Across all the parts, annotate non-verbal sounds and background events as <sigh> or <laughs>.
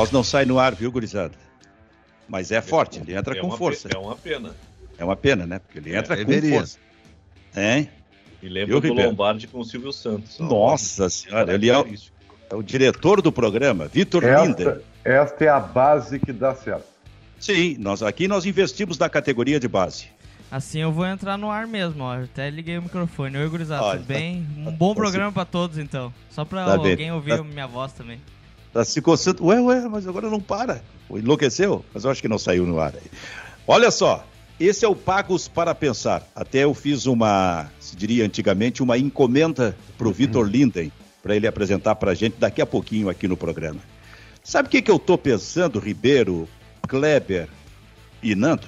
Voz não sai no ar, viu, gurizada? Mas é forte, ele entra é com força. É uma pena. É uma pena, né? Porque ele entra É, com deveria. força. Hein? E lembra Eu, do Ribeiro? Lombardi com o Silvio Santos. Nossa senhora, ele é o, é o diretor do programa, Vitor Linden. Esta, é a base que dá certo. Sim, nós, aqui nós investimos na categoria de base. Assim eu vou entrar no ar mesmo, ó. Até liguei o microfone. Oi, gurizada, tudo bem? Um bom <laughs> programa pra todos, então. Só pra Tá bem. alguém ouvir Tá- a minha voz também. Tá se coçando. Ué, ué, mas agora não para. Enlouqueceu? Mas eu acho que não saiu no ar aí. Olha só, esse é o Pagos para Pensar. Até eu fiz uma, se diria antigamente, uma encomenda pro Vitor Linden, para ele apresentar pra gente daqui a pouquinho aqui no programa. Sabe o que, que eu tô pensando, Ribeiro, Kleber e Nando?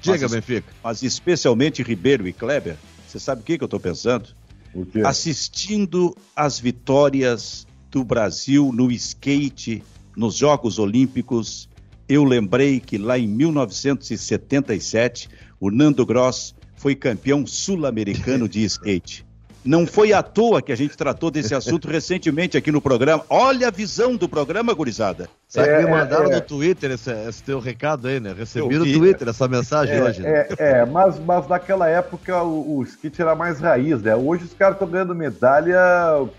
Diga, Mas- Benfica. Mas especialmente Ribeiro e Kleber. Você sabe o que, que eu tô pensando? O assistindo às vitórias do Brasil no skate nos Jogos Olímpicos, eu lembrei que lá em 1977 o Nando Gross foi campeão sul-americano de <laughs> skate. Não foi à toa que a gente tratou desse assunto recentemente aqui no programa. Olha a visão do programa, gurizada. Sabe que É, me mandaram é, é. no Twitter esse, esse teu recado aí, né? Recebi no. Twitter essa mensagem É, hoje. né? é, é, mas, mas naquela época o, o skate era mais raiz, né? Hoje os caras estão ganhando medalha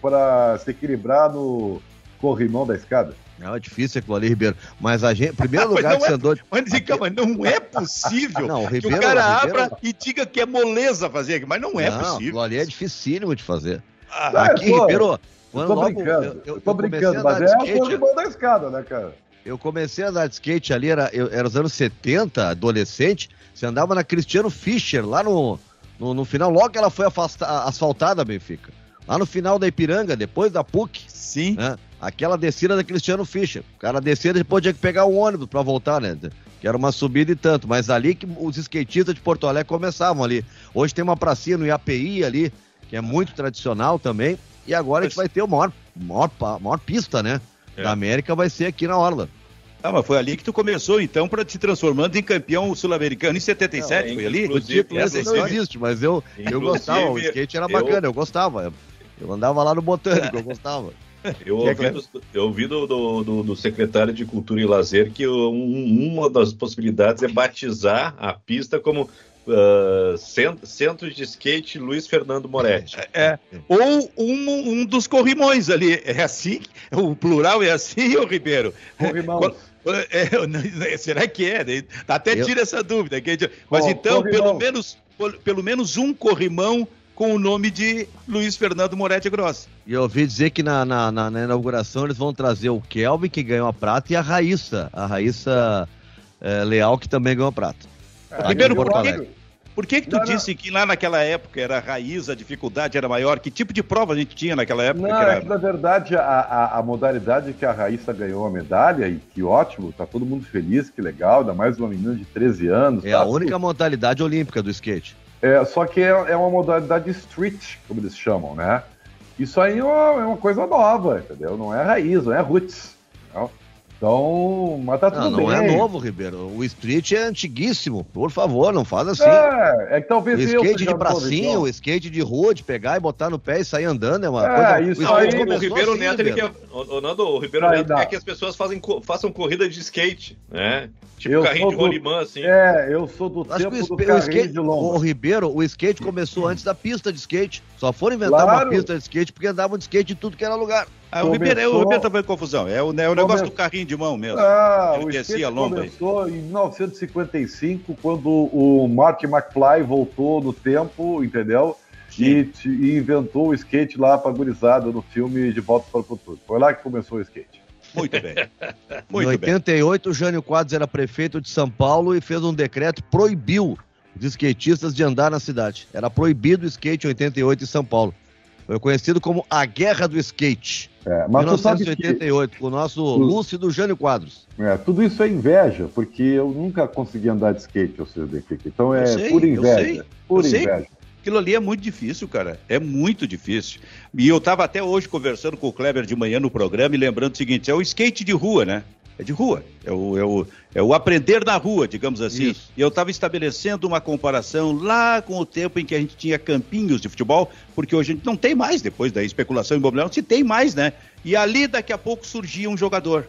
para se equilibrar no corrimão da escada. Não, é difícil aquilo ali, Ribeiro. Mas a gente, primeiro <laughs> Mas lugar que é- você andou. Mas, calma, não é possível <laughs> Não, o que Ribeiro- o cara Ribeiro- abra e diga que é moleza fazer aqui, mas não é não, possível. aquilo ali é dificílimo de fazer. Ah, Aqui, eu tô- Ribeiro, Eu quando tô logo brincando, eu, eu, eu tô eu comecei brincando, a mas é skate, corrimão da escada, né, cara? eu comecei a andar de skate ali, era, eu- era os anos 70, adolescente, você andava na Cristiano Fischer, lá no, no, no final, logo que ela foi afasta- asfaltada, Benfica. Lá no final da Ipiranga, depois da PUC, sim. né? Aquela descida da Cristiano Fischer. O cara descia e depois tinha que pegar um ônibus pra voltar, né? Que era uma subida e tanto. Mas ali que os skatistas de Porto Alegre começavam ali. Hoje tem uma pracinha no IAPI ali, que é muito tradicional também. E agora a gente vai ter o maior, maior, maior pista, né? É. Da América vai ser aqui na Orla. Ah, mas foi ali que tu começou, então, para te transformando em campeão sul-americano em 77, Não, foi ali? O Inclusive, título essa não existe, mas eu, eu gostava. O skate era eu- bacana, eu gostava. Eu andava lá no Botânico, eu gostava. <laughs> Eu é ouvi, do, eu ouvi do, do, do- do secretário de Cultura e Lazer que um- uma das possibilidades é batizar a pista como cen- Centro de Skate Luiz Fernando Moretti. É. Ou um, um dos corrimões ali. É assim? O plural é assim, ô Ribeiro? Corrimão. É, <laughs> será que é? Até Eu- tira essa dúvida. Mas Ó, então, corrimão. pelo menos, pelo menos um corrimão com o nome de Luiz Fernando Moretti Gross. E eu ouvi dizer que na, na, na- na inauguração eles vão trazer o Kelvin, que ganhou a prata, e a Raíssa. A Raíssa eh, Leal, que também ganhou a prata. Em Porto por que-. Por que que tu Não, não. disse que lá naquela época era raiz, a dificuldade era maior? Que tipo de prova a gente tinha naquela época? Não, que era- é que na verdade a, a, a modalidade que a Raíssa ganhou a medalha, e que ótimo, tá todo mundo feliz, que legal, ainda mais uma menina de 13 anos. É tá? a única modalidade olímpica do skate. É, só que é, é uma modalidade street, como eles chamam, né? Isso aí é uma, é uma coisa nova, entendeu? Não é raiz, não é roots. entendeu? Então, mas tá tudo Não, não bem. é novo, Ribeiro. O street é antiguíssimo. Por favor, não faz assim. É, é que O talvez eu skate de pracinha, novo, o skate de rua, de pegar e botar no pé e sair andando é uma É, coisa. isso o Não, aí- o, o Ribeiro assim, Neto, ele quer, o, o Nando, o Ribeiro Aí Neto dá. quer que as pessoas fazem, façam corrida de skate, né? Tipo Eu carrinho de rolimã, assim. É, eu sou do Acho tempo que o, do o carrinho skate, de o lomba. Ribeiro, o skate começou antes da pista de skate. Só foram inventar Claro. uma pista de skate porque andavam de skate em tudo que era lugar. Ah, o Ribeiro, é, o Ribeiro tá fazendo confusão. É o, é o negócio Come- do carrinho de mão mesmo. Ah, Ele o descia skate a lomba aí. começou em 1955, quando o Mark McFly voltou no tempo, entendeu? E, e inventou o skate lá pra gurizada no filme De Volta para o Futuro. Foi lá que começou o skate. Muito bem. <laughs> em Muito bem. 88, o Jânio Quadros era prefeito de São Paulo e fez um decreto que proibiu os skatistas de andar na cidade. Era proibido o skate em 88 em São Paulo. Foi conhecido como a Guerra do Skate. É, mas tu sabe que 1988, com o nosso lúcido Jânio Quadros. é, tudo isso é inveja, porque eu nunca consegui andar de skate, ou seja, Benfica. Então é Eu sei, pura eu inveja. sei, pura eu sei. inveja. Aquilo ali é muito difícil, cara. É muito difícil. E eu estava até hoje conversando com o Kleber de manhã no programa e lembrando o seguinte: é o skate de rua, né? É de rua. É o, é o, é o aprender na rua, digamos assim. Isso. E eu estava estabelecendo uma comparação lá com o tempo em que a gente tinha campinhos de futebol, porque hoje a gente não tem mais, depois da especulação imobiliária, não se tem mais, né? E ali daqui a pouco surgia um jogador.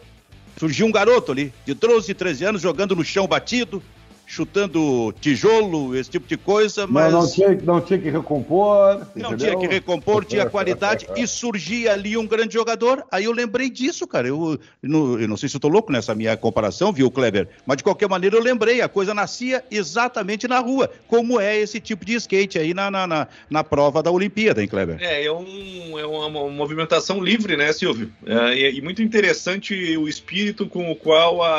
Surgiu um garoto ali, de 12, 13 anos, jogando no chão batido, chutando tijolo, esse tipo de coisa, mas. Não, não, tinha, não tinha que recompor. Não entendeu? tinha que recompor, tinha <laughs> qualidade e surgia ali um grande jogador. Aí eu lembrei disso, cara. Eu, não, eu não sei se eu tô louco nessa minha comparação, viu, Kleber? Mas de qualquer maneira eu lembrei, a coisa nascia exatamente na rua, como é esse tipo de skate aí na, na, na, na prova da Olimpíada, hein, Kleber? É, é, um, é uma, uma movimentação livre, né, Silvio? É, e, e muito interessante o espírito com o qual a,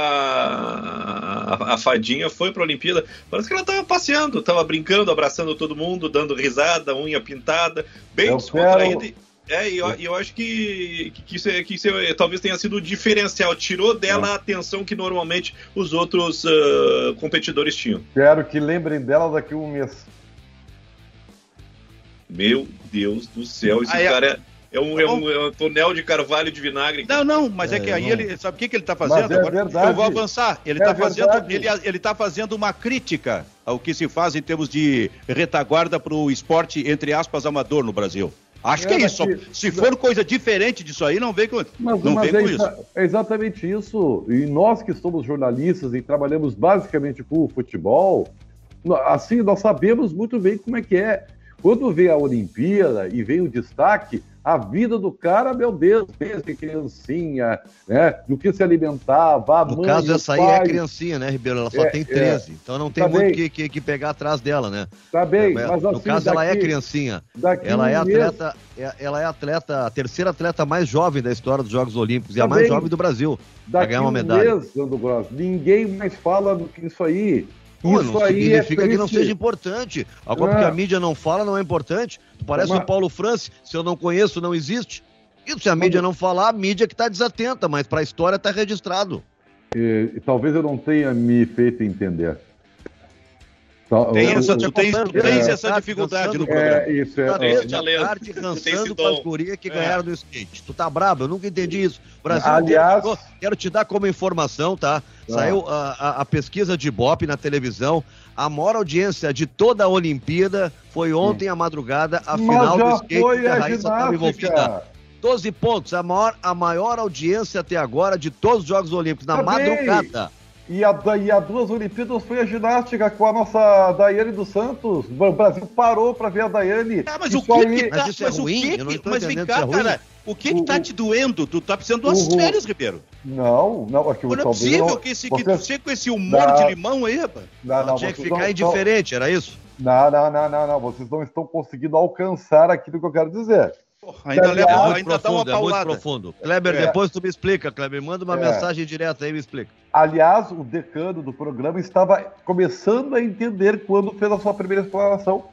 a, a fadinha foi para a Olimpíada. Parece que ela estava passeando, estava brincando, abraçando todo mundo, dando risada, unha pintada, bem Eu descontraída. quero- É, e eu, e eu acho que, que, isso, é- que isso é- talvez tenha sido o diferencial. Tirou dela a atenção que normalmente os outros ah, competidores tinham. Quero que lembrem dela daqui a um mês. Meu Deus do céu, esse é- cara é, é um, Tá é, um, é um tonel de carvalho de vinagre. Não, não, mas é, É, que aí não. ele. Sabe o que, que ele está fazendo? Mas é Agora, verdade. Eu vou avançar. Ele É está fazendo, verdade. ele, ele tá fazendo uma crítica ao que se faz em termos de retaguarda para o esporte, entre aspas, amador no Brasil. Acho que é É, isso. mas Se for coisa diferente disso aí, não vem com, Mas, não mas vem é, com exa- isso. é exatamente isso. E nós que somos jornalistas e trabalhamos basicamente com o futebol, assim, nós sabemos muito bem como é que é. Quando vem a Olimpíada e vem o destaque, a vida do cara, meu Deus, desde criancinha, né? Do que se alimentava, a No mãe, caso, essa aí é pai, criancinha, né, Ribeiro? Ela só É, tem é. 13. Então não tem Tá muito que, que, que pegar atrás dela, né? Tá bem, É, mas no assim, caso, ela é daqui- criancinha. Ela é um mês- atleta, é- ela é atleta, a terceira atleta mais jovem da história dos Jogos Olímpicos e a Tá mais bem. jovem do Brasil. Daqui ganhar uma um medalha. mês, Sandro Gross, ninguém mais fala do que isso aí. Pô, isso não aí é significa que não seja importante. Agora, É. porque a mídia não fala, não é importante. Tu parece Mas- o Paulo Francis, se eu não conheço, não existe. E se a mídia não falar, a mídia que está desatenta, mas para a história está registrado. E, e talvez eu não tenha me feito entender. Tem eu- essa, eu- tu tens, tu É. essa dificuldade no programa. É, isso é. Tá é, desde a talento. tarde cansando com as gurias que É. ganharam no skate. Tu tá brabo, eu nunca entendi isso. Brasil, Aliás- quero, quero te dar como informação, tá? Ah. Saiu a, a- a pesquisa de Ibope na televisão. A maior audiência de toda a Olimpíada foi ontem à madrugada, a Mas final do skate foi que a a Raíssa estava envolvida. ginástica. 12 pontos, a maior, a maior audiência até agora de todos os Jogos Olímpicos, na Tá bem. E a, e a duas Olimpíadas foi a ginástica com a nossa Daiane dos Santos. O Brasil parou para ver a Daiane. Ah, mas o que aí- que tá, Mas é mas o ruim? que Eu que- mas vem cá, é cara, o que que O- tá o- te doendo? Tu tá precisando de umas o- férias, Ribeiro. Não, não, aqui o Não é possível não- que, esse, que tu chega com esse humor Não. de limão aí, rapaz. Não, Não, não, tinha que ficar não- indiferente, era isso? Não, não, não, não, não. Vocês não estão conseguindo alcançar aquilo que eu quero dizer. Porra, ainda, É leva, muito ainda dá uma profundo, é muito paulada. profundo. Kleber, É. depois tu me explica, Kleber. Manda uma É. mensagem direta aí e me explica. Aliás, o decano do programa estava começando a entender quando fez a sua primeira explanação.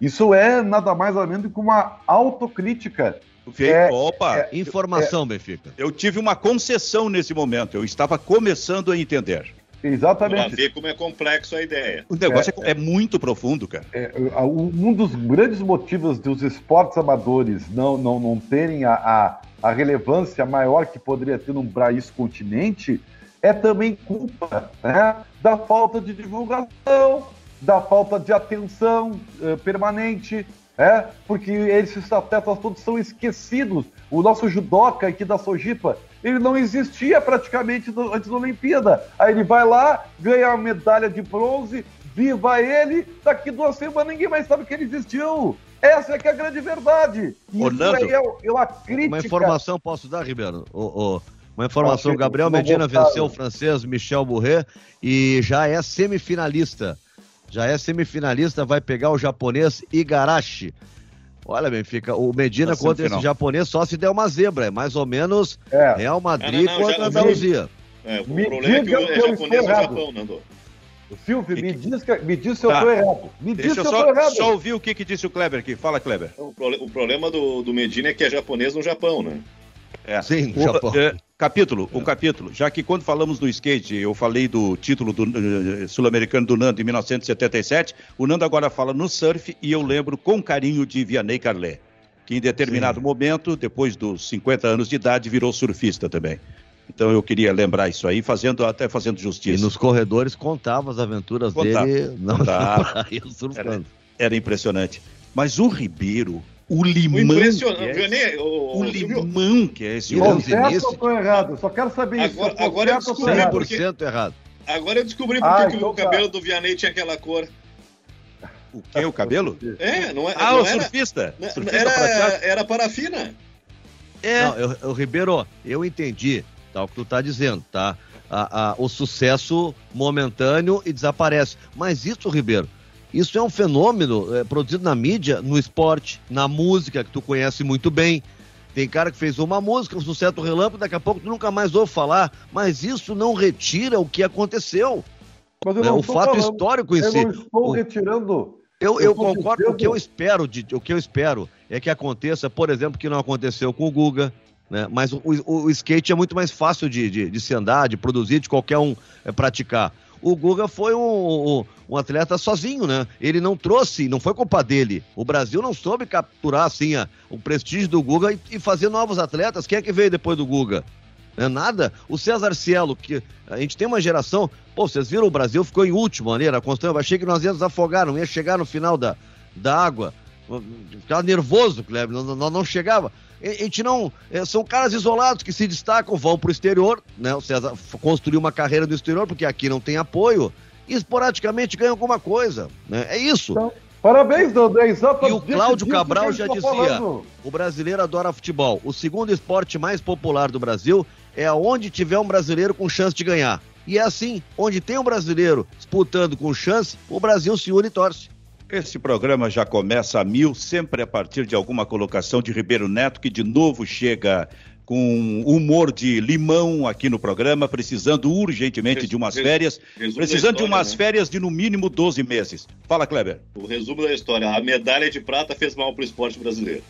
Isso é nada mais ou menos que uma autocrítica. É, Opa, Informação, Benfica. eu tive uma concessão nesse momento. Eu estava começando a entender. Pra Exatamente. ver como é complexo a ideia. O negócio é, é muito profundo, cara. É, um dos grandes motivos dos esportes amadores não, não, não terem a, a, a relevância maior que poderia ter num país continente é também culpa né, da falta de divulgação, da falta de atenção eh, permanente, é, porque esses atletas todos são esquecidos. O nosso judoca aqui da Sojipa, ele não existia praticamente do- antes da Olimpíada. Aí ele vai lá, ganha a medalha de bronze, viva ele, daqui duas semanas ninguém mais sabe que ele existiu. Essa é que é a grande verdade. E Ô, Isso é, é uma crítica. Uma informação posso dar, Ribeiro? Ô, ô, uma informação: Gabriel Medina venceu o francês Michel Bourret e já é semifinalista. Já é semifinalista, vai pegar o japonês Igarashi. Olha, Benfica, o Medina Na contra esse japonês só se der uma zebra. É mais ou menos É, Real Madrid Ah, não, não, contra já- Andaluzia. É, o Me problema é que o- é eu japonês errado. Japão, Nando. Silvio, me diz, que, me diz se eu Tá. estou errado. Me diz Deixa se eu eu estou só, errado. só ouvir o que, que disse o Kleber aqui. Fala, Kleber. O, prole- o problema do, do Medina é que é japonês no Japão, né? É. Sim, O- Japão. é, capítulo, o capítulo. Já que quando falamos do skate, eu falei do título eh, sul-americano do Nando em 1977, o Nando agora fala no surf e eu lembro com carinho de Vianney Carlet, que em determinado Sim. momento, depois dos 50 anos de idade, virou surfista também. Então eu queria lembrar isso aí, fazendo até fazendo E justiça. nos corredores contava as aventuras Contava. dele não Contava. <laughs> praia, surfando. Era impressionante. Mas o Ribeiro, O O limão. impressionante. que é- Vianney, o, limão que é esse Tô certo ou tô errado? Eu só quero saber isso. Agora- tô agora eu descobri errado. porque- 100% errado. agora eu descobri por Ah, que então o tá. cabelo do Vianney tinha aquela cor. O que? O cabelo? É, não é. Ah, não o era, surfista. surfista era, prateado. era parafina. É. Não, eu, eu, Ribeiro, eu entendi, tá, o que tu tá dizendo, tá? A- a- o sucesso momentâneo e desaparece. Mas isso, Ribeiro, isso é um fenômeno é, produzido na mídia, no esporte, na música, que tu conhece muito bem. Tem cara que fez uma música, um sucesso relâmpago, daqui a pouco tu nunca mais ouve falar. Mas isso não retira o que aconteceu. Mas eu né? não O estou fato falando- histórico em Eu si. não estou O- retirando. Eu, Eu eu concordo. O que eu espero, de, o que eu espero é que aconteça, por exemplo, que não aconteceu com o Guga, né? Mas o, o- o skate é muito mais fácil de, de, de se andar, de produzir, de qualquer um eh, praticar. O Guga foi um, um, um atleta sozinho, né? Ele não trouxe, não foi culpa dele. O Brasil não soube capturar assim a, o prestígio do Guga e, e fazer novos atletas. Quem é que veio depois do Guga? É nada. O César Cielo, que a gente tem uma geração. Pô, vocês viram o Brasil ficou em último ali, era constante. Eu achei que nós íamos afogar, não ia chegar no final da, da água. Ficava nervoso, Kleber, não, não, não chegava. A gente não. é, São caras isolados que se destacam, vão pro exterior, né? O César construiu uma carreira no exterior, porque aqui não tem apoio, e esporadicamente ganha alguma coisa. Né? É isso. Então, Parabéns, Dandé. Exatamente. E o Cláudio Cabral já dizia. falando. O brasileiro adora futebol. O segundo esporte mais popular do Brasil é aonde tiver um brasileiro com chance de ganhar. E é assim, onde tem um brasileiro disputando com chance, o Brasil se une e torce. Esse programa já começa a mil, sempre a partir de alguma colocação de Ribeiro Neto, que de novo chega com humor de limão aqui no programa, precisando urgentemente de umas férias, resumo precisando da de história, umas né? férias de no mínimo 12 meses. Fala, Kleber. O resumo da história. A medalha de prata fez mal pro esporte brasileiro.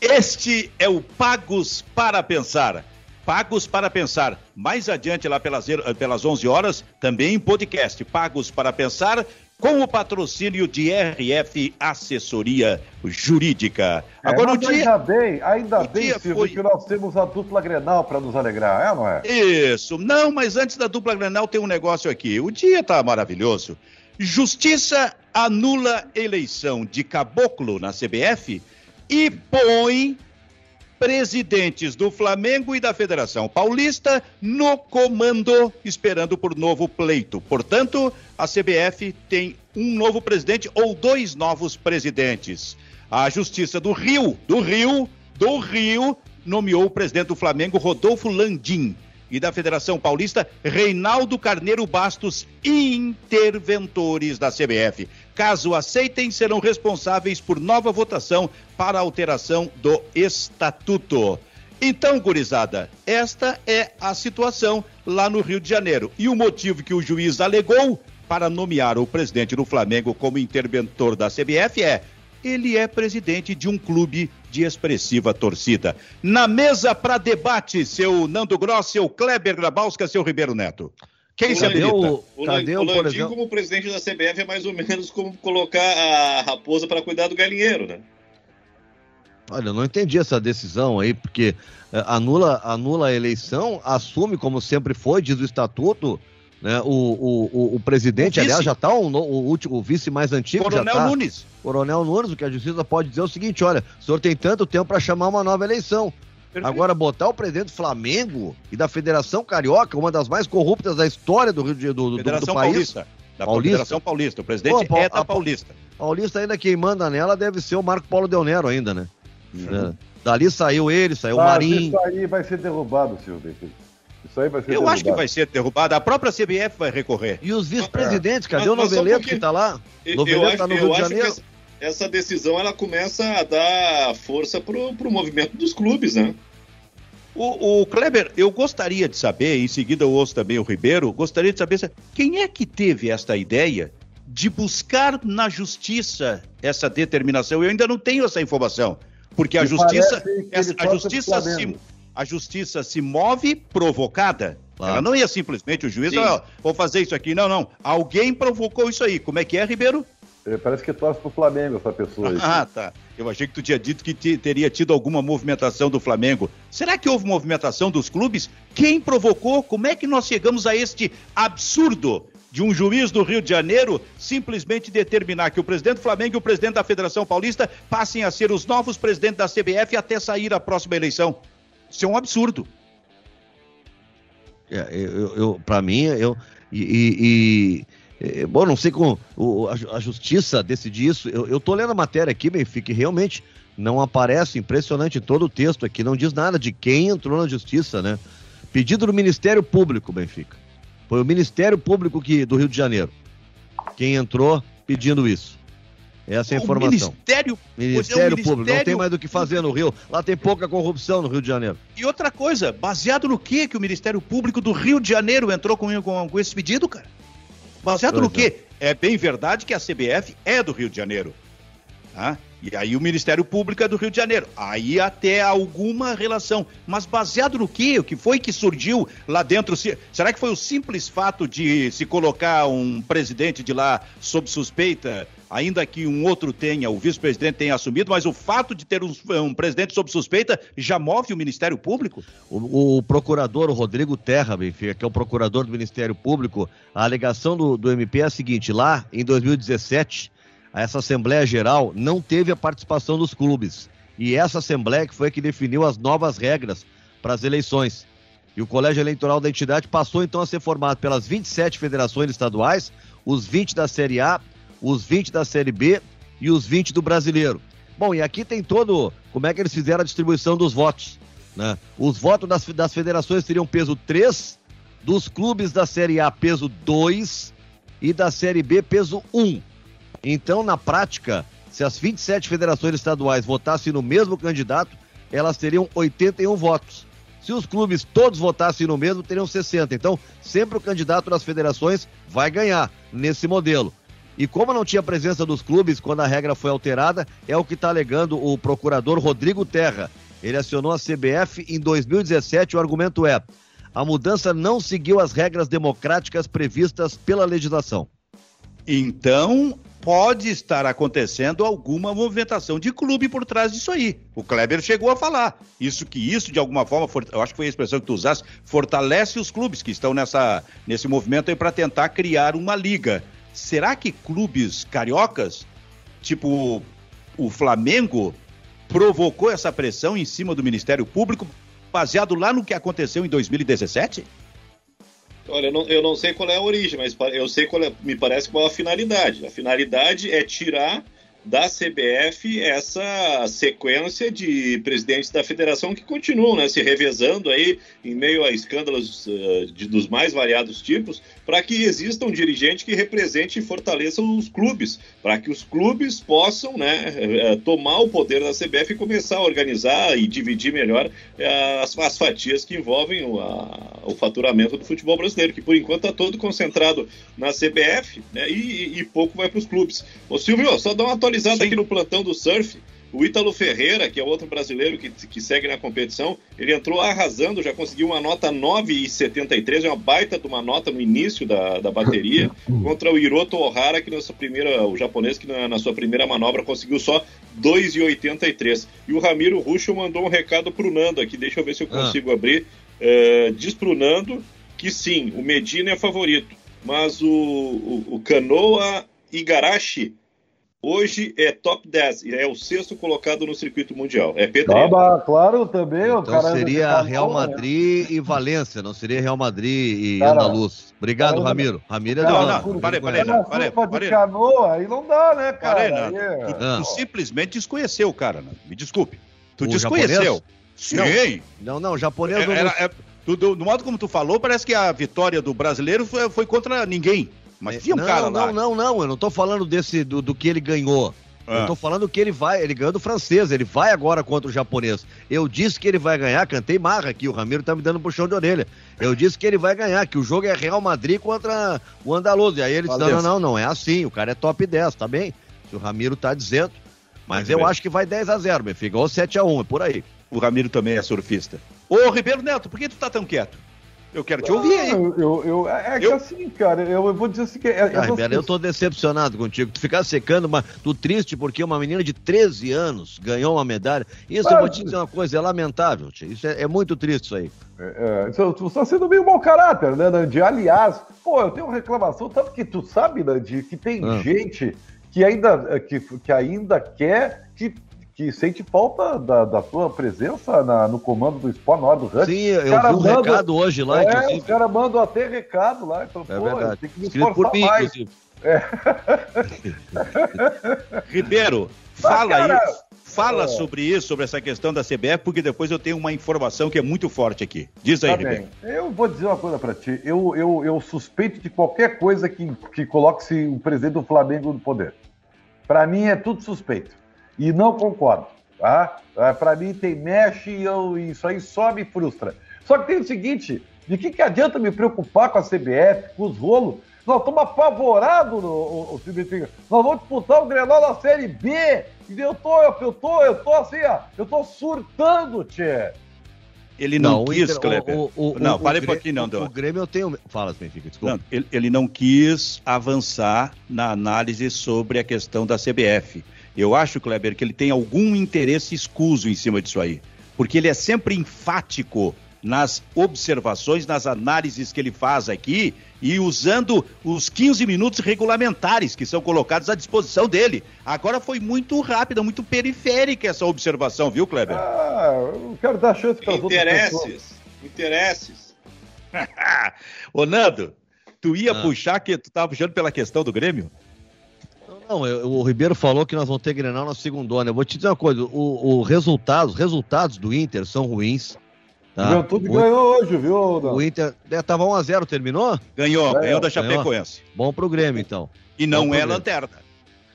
Este é o Pagos para Pensar. Pagos para Pensar. Mais adiante, lá pelas, pelas 11 horas, também em podcast. Pagos para Pensar, com o patrocínio de RF Assessoria Jurídica. É, Agora, o dia. ainda bem, ainda o bem, Silvio, foi- que nós temos a dupla Grenal para nos alegrar, é não é? Isso. Não, mas antes da dupla Grenal tem um negócio aqui. O dia tá maravilhoso. Justiça anula eleição de caboclo na CBF e põe presidentes do Flamengo e da Federação Paulista no comando, esperando por novo pleito. Portanto, a CBF tem um novo presidente ou dois novos presidentes. A Justiça do Rio, do Rio, do Rio, nomeou o presidente do Flamengo, Rodolfo Landim, e da Federação Paulista, Reinaldo Carneiro Bastos, interventores da CBF. Caso aceitem, serão responsáveis por nova votação para alteração do estatuto. Então, gurizada, esta é a situação lá no Rio de Janeiro. E o motivo que o juiz alegou para nomear o presidente do Flamengo como interventor da CBF é ele é presidente de um clube de expressiva torcida. Na mesa para debate, seu Nando Gross, seu Kleber Grabowska, seu Ribeiro Neto. Quem O se habilita? o, O, cadê o, o Landim, exemplo? como presidente da CBF, é mais ou menos como colocar a raposa para cuidar do galinheiro, né? Olha, eu não entendi essa decisão aí, porque eh, anula, anula a eleição, assume como sempre foi, diz o estatuto, né? O, o, o, o presidente, O aliás, já está o, o último, o vice mais antigo, Coronel já tá. Nunes. Coronel Nunes, o que a justiça pode dizer é o seguinte: olha, o senhor tem tanto tempo para chamar uma nova eleição. Perfeito. Agora, botar o presidente do Flamengo e da Federação Carioca, uma das mais corruptas da história do Rio de, do, do, do Federação país. Paulista. Da Paulista? Federação Paulista. O presidente Pô, é da a- Paulista. Paulista ainda quem manda nela deve ser o Marco Paulo Del Nero ainda, né? Uhum. É. Dali saiu ele, saiu o Mas Marinho. Isso aí vai ser derrubado, Silvio. Isso aí vai ser Eu derrubado. acho que vai ser derrubada. A própria CBF vai recorrer. E os vice-presidentes, cadê Mas- o Noveleto que tá lá? Noveleto eu acho, tá no Rio de Janeiro. Essa, decisão ela começa a dar força pro, pro movimento dos clubes, né? O, o Kleber, eu gostaria de saber, em seguida eu ouço também o Ribeiro, gostaria de saber quem é que teve esta ideia de buscar na justiça essa determinação. Eu ainda não tenho essa informação, porque a Me justiça, essa- a justiça se, a justiça se move provocada. Claro. Ela não ia simplesmente o juiz, Sim. ó, vou fazer isso aqui. Não, não. Alguém provocou isso aí. Como é que é, Ribeiro? Parece que torce pro Flamengo essa pessoa aí. <laughs> Ah, tá. Eu achei que tu tinha dito que te- teria tido alguma movimentação do Flamengo. Será que houve movimentação dos clubes? Quem provocou? Como é que nós chegamos a este absurdo de um juiz do Rio de Janeiro simplesmente determinar que o presidente do Flamengo e o presidente da Federação Paulista passem a ser os novos presidentes da CBF até sair a próxima eleição. Isso é um absurdo. É, eu, eu, para mim, eu. E, e, e, bom, não sei como o, a, a, justiça decide isso. Eu, eu tô lendo a matéria aqui, Benfica, e realmente não aparece, impressionante todo o texto aqui, não diz nada de quem entrou na justiça, né? Pedido do Ministério Público, Benfica. Foi o Ministério Público que, do Rio de Janeiro quem entrou pedindo isso. Essa é a informação. Ministério, Ministério Público. Ministério... Não tem mais do que fazer no Rio. Lá tem pouca corrupção no Rio de Janeiro. E outra coisa, baseado no que que o Ministério Público do Rio de Janeiro entrou com, com, com esse pedido, cara? Baseado no quê? É bem verdade que a CBF é do Rio de Janeiro. Tá? E aí o Ministério Público é do Rio de Janeiro. Aí até alguma relação. Mas baseado no quê? O que foi que surgiu lá dentro? Será que foi o simples fato de se colocar um presidente de lá sob suspeita, ainda que um outro tenha, o vice-presidente tenha assumido, mas o fato de ter um, um, presidente sob suspeita já move o Ministério Público? O, o procurador, o Rodrigo Terra, Benfica, que é o procurador do Ministério Público, a alegação do, do MP é a seguinte: lá em 2017 essa Assembleia Geral não teve a participação dos clubes. E essa Assembleia que foi a que definiu as novas regras para as eleições. E o Colégio Eleitoral da entidade passou então a ser formado pelas 27 federações estaduais, os 20 da Série A, os 20 da Série B e os 20 do Brasileiro. Bom, e aqui tem todo como é que eles fizeram a distribuição dos votos. Né? Os votos das, das federações teriam peso 3, dos clubes da Série A peso 2 e da Série B peso 1. Então, na prática, se as 27 federações estaduais votassem no mesmo candidato, elas teriam 81 votos. Se os clubes todos votassem no mesmo, teriam 60. Então, sempre o candidato das federações vai ganhar nesse modelo. E como não tinha presença dos clubes quando a regra foi alterada, é o que está alegando o procurador Rodrigo Terra. Ele acionou a CBF em 2017. O argumento é: a mudança não seguiu as regras democráticas previstas pela legislação. Então, pode estar acontecendo alguma movimentação de clube por trás disso aí. O Kleber chegou a falar. Isso que isso, de alguma forma, eu acho que foi a expressão que tu usaste, fortalece os clubes que estão nessa, nesse movimento aí para tentar criar uma liga. Será que clubes cariocas, tipo o Flamengo, provocou essa pressão em cima do Ministério Público, baseado lá no que aconteceu em 2017? Olha, eu não, eu não sei qual é a origem, mas eu sei qual é, me parece qual é a finalidade. A finalidade é tirar da CBF essa sequência de presidentes da federação que continuam né, se revezando aí em meio a escândalos uh, de, dos mais variados tipos, para que exista um dirigente que represente e fortaleça os clubes, para que os clubes possam né, uh, tomar o poder da CBF e começar a organizar e dividir melhor as, as, fatias que envolvem o, a, o, faturamento do futebol brasileiro, que por enquanto está todo concentrado na CBF né, e, e, pouco vai para os clubes. Ô Silvio, só dá uma atualização atualizado Sim. aqui no plantão do surf. O Ítalo Ferreira, que é outro brasileiro que, que segue na competição, ele entrou arrasando, já conseguiu uma nota 9,73, é uma baita de uma nota no início da, da bateria, <laughs> contra o Hiroto Ohara, que na sua primeira, o japonês, que na, na sua primeira manobra conseguiu só 2,83. E o Ramiro Ruxo mandou um recado pro Nando aqui, deixa eu ver se eu ah. consigo ah. abrir. Uh, diz pro Nando que sim, o Medina é favorito, mas o, o, o Kanoa Igarashi Hoje é top 10, é o sexto colocado no circuito mundial. É pedreiro. Ah, claro, também. Então o cara seria Real né? Madrid né? e Valência, não seria Real Madrid e cara, Andaluz. Obrigado, cara, Ramiro. Ramiro é não, não, não, parei, parei, não, parei, parei. canoa, aí não dá, né, cara? Parei, não. É... Tu, tu, simplesmente desconheceu o cara, né? me desculpe. Tu o desconheceu. Japonês? Sim. Não, não, japonês... É, era, é, do, do, do, modo como tu falou, parece que a vitória do brasileiro foi, foi contra ninguém. Mas tinha um não, cara lá. Não, não, não. Eu não tô falando desse do, do que ele ganhou. Ah. Eu tô falando que ele vai, ele ganhou do francês, ele vai agora contra o japonês. Eu disse que ele vai ganhar, cantei marra aqui, o Ramiro tá me dando puxão de orelha. Eu disse que ele vai ganhar, que o jogo é Real Madrid contra o Andaluz. E aí ele disse: não, não, não, não é assim, o cara é top 10, tá bem? Se o Ramiro tá dizendo. Mas eu acho que vai 10 a 0 meu filho, ou 7 a 1 é por aí. O Ramiro também é surfista. Ô, Ribeiro Neto, por que tu tá tão quieto? Eu quero te ouvir aí. Eu, eu, eu- é que Eu- assim, cara, eu, eu vou dizer assim que. É, Ah, essas Ribeiro, eu tô decepcionado contigo. Tu ficar secando, mas tu triste porque uma menina de 13 anos ganhou uma medalha. Isso eu vou te dizer uma coisa, é lamentável, tia. Isso é, é muito triste isso aí. É, isso- tu está sendo meio mau caráter, né, Nandi? Aliás, pô, eu tenho uma reclamação, tanto que tu sabe, Nandi, que tem Ah. gente que ainda, que, que ainda quer, que, que sente falta da, da tua presença na- no comando do esporte na hora do ranking. Sim, eu Cara, vi um manda- recado hoje lá, é, inclusive. os caras mandam até recado lá, então, É verdade. tem que me Escrito por mim, mais. inclusive. <laughs> Ribeiro, fala cara, aí. Fala é. sobre isso, sobre essa questão da CBF, porque depois eu tenho uma informação que é muito forte aqui. Diz aí, Tá Ribeiro. bem. Eu vou dizer uma coisa pra ti. Eu, eu, eu suspeito de qualquer coisa que, que coloque-se o presidente do Flamengo no poder. Pra mim é tudo suspeito. E não concordo. Tá? É, Pra mim tem mexe e eu, isso aí só me frustra. Só que tem o seguinte: de que, que adianta me preocupar com a CBF, com os rolos? Nós estamos apavorados no o, o. Nós vamos disputar o Grenal na Série B. E eu tô, eu, eu tô, eu tô assim, ó, eu tô surtando, tchê. Ele não, o quis, Kleber. o- o- o- não, para um pouquinho, não, o, Dó. o Grêmio eu tenho. Fala, Benfica, desculpa. Não, ele, ele não quis avançar na análise sobre a questão da CBF. Eu acho, Kleber, que ele tem algum interesse escuso em cima disso aí. Porque ele é sempre enfático nas observações, nas análises que ele faz aqui e usando os 15 minutos regulamentares que são colocados à disposição dele. Agora foi muito rápida, muito periférica essa observação, viu, Kleber? Ah, eu quero dar chance para as outras pessoas. Interesses. Interesses. <laughs> Ô, Nando, tu ia Ah. puxar que tu tava puxando pela questão do Grêmio? Não, não, eu- o Ribeiro falou que nós vamos ter Grenal na segundona. Eu vou te dizer uma coisa, o, o resultado, os resultados do Inter são ruins. O Tá? Juventude O, ganhou hoje, viu? Dan? o Inter é, tava 1x0, terminou? Ganhou, Ganhou, ganhou da ganhou. Chapecoense. Bom pro Grêmio, então. E não é lanterna.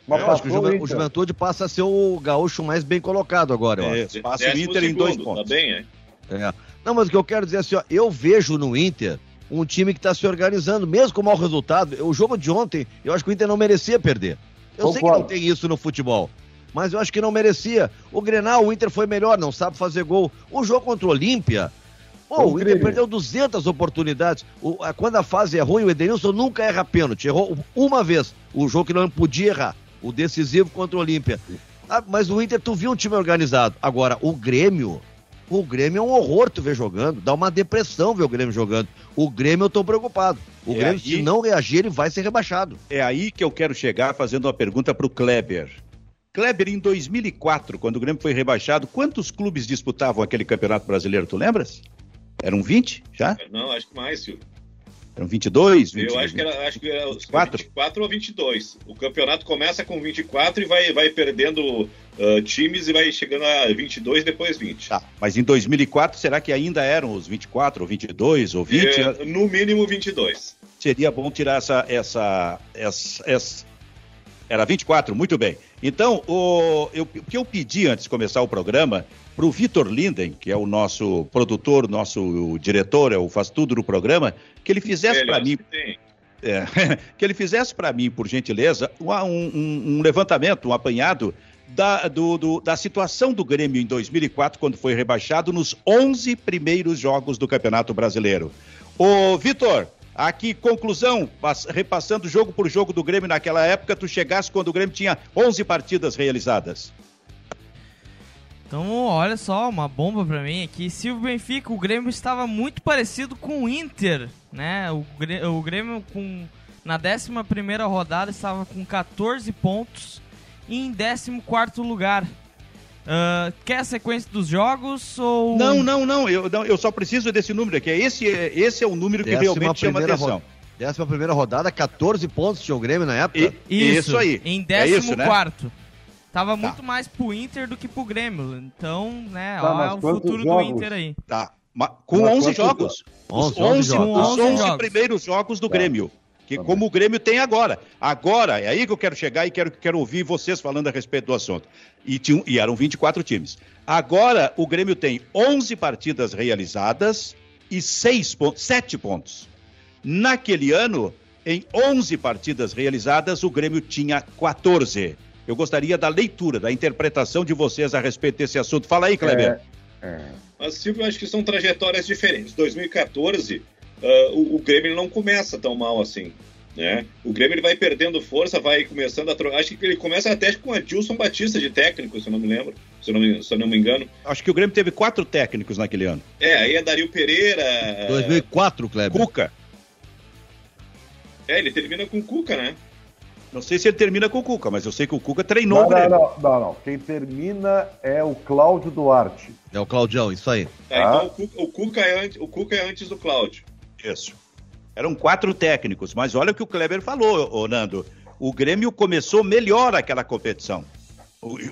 Mas Eu acho que o, Juve- o. Juventude passa a ser o gaúcho mais bem colocado agora, eu acho. É, passa o Inter em dois segundo, pontos. Tá bem, é? É. Não, mas o que eu quero dizer é assim, ó, eu vejo no Inter um time que está se organizando, mesmo com mau resultado. O jogo de ontem, eu acho que o Inter não merecia perder. Eu sei que Concordo. não tem isso no futebol, mas eu acho que não merecia. O Grenal, o Inter foi melhor, não sabe fazer gol. O jogo contra o Olímpia, pô, o Inter perdeu 200 oportunidades. O- a- quando a fase é ruim, o Edenilson nunca erra pênalti. Errou uma vez, o jogo que não podia errar, o decisivo contra o Olímpia. Ah, mas o Inter, tu viu um time organizado. Agora, o Grêmio, o Grêmio é um horror tu ver jogando. Dá uma depressão ver o Grêmio jogando. O Grêmio eu tô preocupado. O É Grêmio, aí- se não reagir, ele vai ser rebaixado. É aí que eu quero chegar fazendo uma pergunta para o Kleber. Kleber, em 2004, quando o Grêmio foi rebaixado, quantos clubes disputavam aquele campeonato brasileiro, tu lembras? Eram 20 já? Não, acho que mais, Silvio. Eram 22? 20, Eu acho que era, acho que era os 24? 24 ou 22. O campeonato começa com 24 e vai, vai perdendo ah, times e vai chegando a 22, depois 20. Tá, mas em 2004, será que ainda eram os 24 ou 22 ou 20? É, no mínimo 22. seria bom tirar essa, essa, essa, essa- Era 24, muito bem. Então, o, eu, o que eu pedi antes de começar o programa para o Vitor Linden, que é o nosso produtor, nosso diretor, é o faz tudo no programa, que ele fizesse para mim é, <laughs> que ele fizesse para mim, por gentileza, um, um- um levantamento, um apanhado da, do- do- da situação do Grêmio em 2004, quando foi rebaixado, nos 11 primeiros jogos do Campeonato Brasileiro. Ô, Vitor, aqui, conclusão, pass- repassando jogo por jogo do Grêmio naquela época, tu chegasse quando o Grêmio tinha 11 partidas realizadas. Então, olha só, uma bomba pra mim aqui. Se o Benfica, o Grêmio estava muito parecido com o Inter, né? O Grê- o Grêmio, com, na 11 rodada, estava com 14 pontos e em 14 lugar. Ah, quer a sequência dos jogos ou. Não, não, não eu, não, eu só preciso desse número aqui. Esse, é- esse é o número que Décima realmente chama atenção. ro- Décima primeira rodada, 14 pontos tinha o Grêmio na época. E- Isso aí. Em É 14 isso, né? Tava Tá. muito mais pro Inter do que pro Grêmio. Então, né, Tá, olha mas o futuro jogos? do Inter aí. Tá. Ma- Com Mas 11 quantos jogos. Os 11 11, jogos. os 11 11 jogos. primeiros jogos do Tá. Grêmio. Que, Tá como o Grêmio tem agora. Agora, é aí que eu quero chegar e quero, quero ouvir vocês falando a respeito do assunto. E, tinham, e eram 24 times. Agora, o Grêmio tem 11 partidas realizadas e 6 pontos, 7 pontos. Naquele ano, em 11 partidas realizadas, o Grêmio tinha 14. Eu gostaria da leitura, da interpretação de vocês a respeito desse assunto. Fala aí, Kleber. É, Mas, Silvio, eu acho que são trajetórias diferentes. 2014, uh, o, o Grêmio não começa tão mal assim. Né? O Grêmio ele vai perdendo força, vai começando a trocar. Acho que ele começa até com a Dilson Batista de técnico, se eu não me lembro, se eu não me, se eu não me engano. Acho que o Grêmio teve quatro técnicos naquele ano. É, aí é Dario Pereira. 2004, Kleber. Cuca. É, ele termina com o Cuca, né? Não sei se ele termina com o Cuca, mas eu sei que o Cuca treinou não, o Grêmio. Não, não, não, Quem termina é o Cláudio Duarte. É o Claudião, isso aí. Tá, então o Cuca, o Cuca, é antes, o Cuca é antes do Cláudio. Isso. Eram quatro técnicos, mas olha o que o Kleber falou, Nando. O Grêmio começou melhor aquela competição.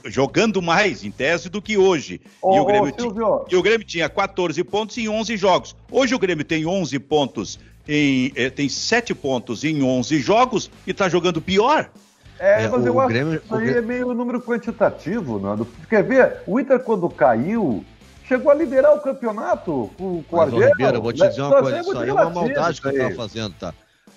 Jogando mais, em tese, do que hoje. Ô, e, o Grêmio ô, Silvio. e o Grêmio tinha 14 pontos em 11 jogos. Hoje o Grêmio tem 11 pontos, em, eh, tem 7 pontos em 11 jogos e está jogando pior. É, É, mas o eu acho Grêmio- que isso aí Grêmio- é meio número quantitativo, Nando. Quer ver? O Inter, quando caiu, chegou a liderar o campeonato com, com o Argel. Ribeiro, eu vou te né? dizer uma coisa, assim, isso aí é uma maldade que aí. tá fazendo, tá?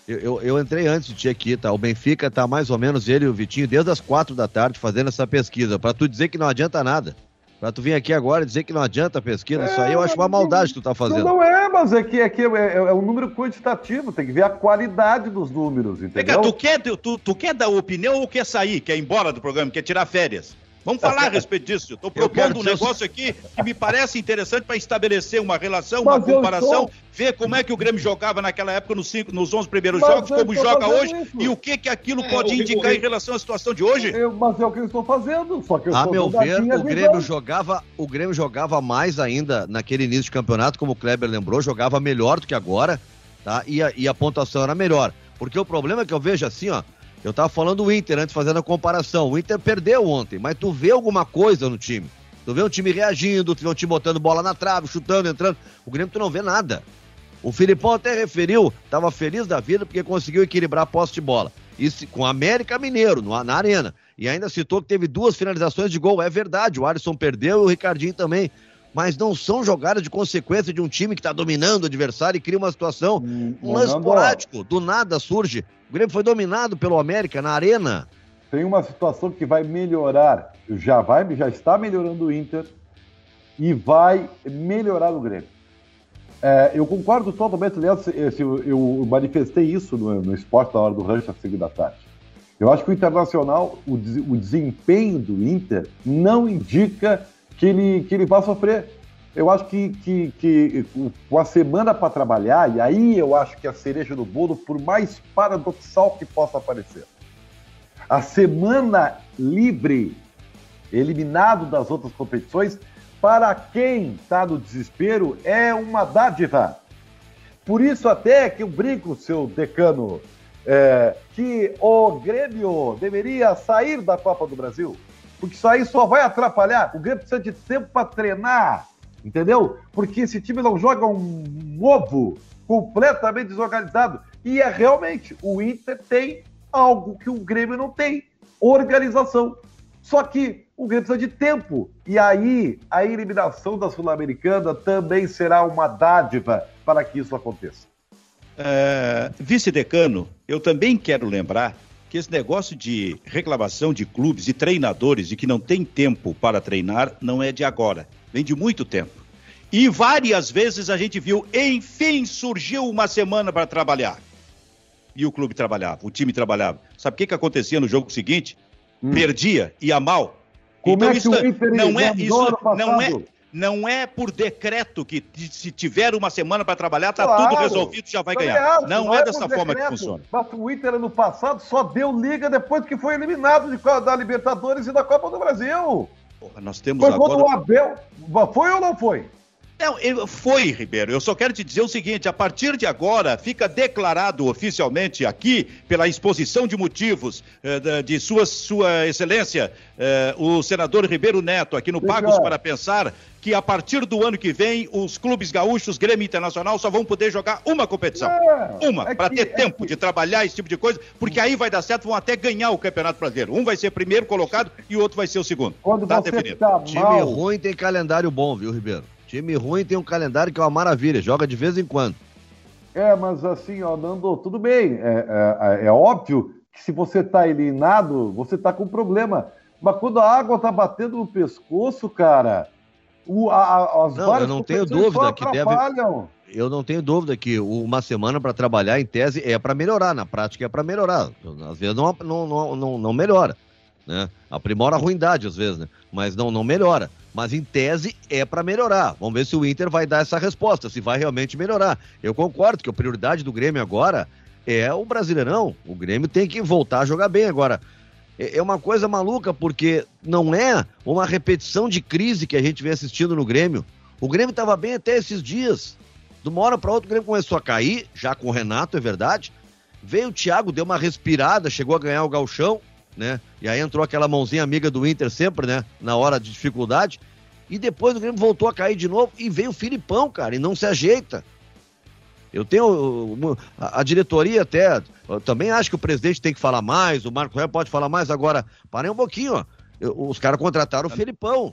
Eu, eu, eu entrei antes de ti aqui, tá? O Benfica tá mais ou menos, ele e o Vitinho, desde as quatro da tarde fazendo essa pesquisa, pra tu dizer que não adianta nada. Pra tu vir aqui agora e dizer que não adianta a pesquisa, isso aí eu acho uma maldade que tu tá fazendo. não é, mas é que, é, que é, é- é um número quantitativo, tem que ver a qualidade dos números, Vem entendeu? cá, tu quer, tu, tu quer dar opinião ou quer sair, quer ir embora do programa, quer tirar férias? Vamos falar a respeito disso. Estou Eu propondo um negócio aqui que me parece interessante para estabelecer uma relação, uma eu comparação, ver como é que o Grêmio jogava naquela época nos, cinco, nos 11 primeiros Mas jogos, eu como joga hoje isso. e o que, que aquilo É, pode indicar o- em relação à situação de hoje. Eu- mas é o que eu estou fazendo, só que eu A estou meu ver, o. Grêmio jogava, o Grêmio jogava mais ainda naquele início de campeonato, como o Kleber lembrou, jogava melhor do que agora, tá? E a, e a pontuação era melhor. Porque o problema é que eu vejo assim, ó, eu tava falando do Inter antes fazendo a comparação. O Inter perdeu ontem, mas tu vê alguma coisa no time. Tu vê um time reagindo, tu vê um time botando bola na trave, chutando, entrando. O Grêmio tu não vê nada. O Filipão até referiu, tava feliz da vida porque conseguiu equilibrar a posse de bola. Isso com América Mineiro, no- na arena. E ainda citou que teve duas finalizações de gol. É verdade, o Alisson perdeu e o Ricardinho também. Mas não são jogadas de consequência de um time que está dominando o adversário e cria uma situação. Hum, Um lance Nando, esporádico, do nada surge. O Grêmio foi dominado pelo América na arena. Tem uma situação que vai melhorar, já vai, já está melhorando o Inter e vai melhorar o Grêmio. É, eu concordo totalmente, aliás, eu, manifestei isso no, no esporte na hora do rancho às cinco da tarde. Eu acho que o Internacional, o, o desempenho do Inter não indica que ele, que ele vai sofrer. Eu acho que, que, que com a semana para trabalhar, e aí eu acho que a cereja do bolo, por mais paradoxal que possa parecer, a semana livre, eliminado das outras competições, para quem está no desespero, é uma dádiva. Por isso até que eu brinco, seu decano, é, que o Grêmio deveria sair da Copa do Brasil, porque isso aí só vai atrapalhar. O Grêmio precisa de tempo para treinar, entendeu? Porque esse time não joga um ovo completamente desorganizado. E é realmente, o Inter tem algo que o Grêmio não tem: organização. Só que o Grêmio precisa de tempo. E aí, a eliminação da Sul-Americana também será uma dádiva para que isso aconteça. É, Vice-decano, eu também quero lembrar que esse negócio de reclamação de clubes e treinadores de que não tem tempo para treinar não é de agora, vem de muito tempo. E várias vezes a gente viu, enfim, surgiu uma semana para trabalhar. E o clube trabalhava, o time trabalhava. Sabe o que, que acontecia no jogo seguinte? Perdia, ia mal. Como então é isso não é isso não é? Não é por decreto que se tiver uma semana para trabalhar tá Claro. tudo resolvido já vai ganhar. acho, não, é por dessa forma que decreto. funciona. Mas o Inter ano passado só deu liga depois que foi eliminado de, da Libertadores e da Copa do Brasil. Porra, nós temos Foi quando agora o Abel. Foi ou não foi? Não, foi, Ribeiro. Eu só quero te dizer o seguinte: a partir de agora, fica declarado oficialmente aqui, pela exposição de motivos eh, de sua, sua Excelência, eh, o senador Ribeiro Neto, aqui no Pagos para Pensar, que a partir do ano que vem, os clubes gaúchos, Grêmio Internacional, só vão poder jogar uma competição. É, uma, é para ter é tempo que- de trabalhar esse tipo de coisa, porque aí vai dar certo, vão até ganhar o Campeonato Brasileiro. Um vai ser primeiro colocado e o outro vai ser o segundo. Quando tá você definido. tá Time mal. ruim tem calendário bom, viu, Ribeiro? Time ruim tem um calendário que é uma maravilha, joga de vez em quando. É, mas assim, ó, Nando, tudo bem. É, é- é óbvio que se você tá eliminado, você tá com problema. Mas quando a água tá batendo no pescoço, cara, O, a, as Não, várias eu não tenho dúvida que deve-. Eu não tenho dúvida que uma semana para trabalhar, em tese, é para melhorar. Na prática, é para melhorar. Às vezes não, não, não, não, não melhora. Né? Aprimora a ruindade, às vezes, né? mas não, não melhora. Mas em tese é para melhorar. Vamos ver se o Inter vai dar essa resposta, se vai realmente melhorar. Eu concordo que a prioridade do Grêmio agora é o Brasileirão. O Grêmio tem que voltar a jogar bem agora. É é uma coisa maluca, porque não é uma repetição de crise que a gente vem assistindo no Grêmio. O Grêmio estava bem até esses dias. De uma hora para outra, o Grêmio começou a cair, já com o Renato, é verdade. Veio o Thiago, deu uma respirada, chegou a ganhar o galchão, né? E aí entrou aquela mãozinha amiga do Inter sempre, né? Na hora de dificuldade. E depois o Grêmio voltou a cair de novo e veio o Filipão, cara, e não se ajeita. Eu tenho. A, diretoria até. Também acho que o presidente tem que falar mais, o Marco Ré pode falar mais. Agora, parem um pouquinho, ó. Os caras contrataram o Filipão.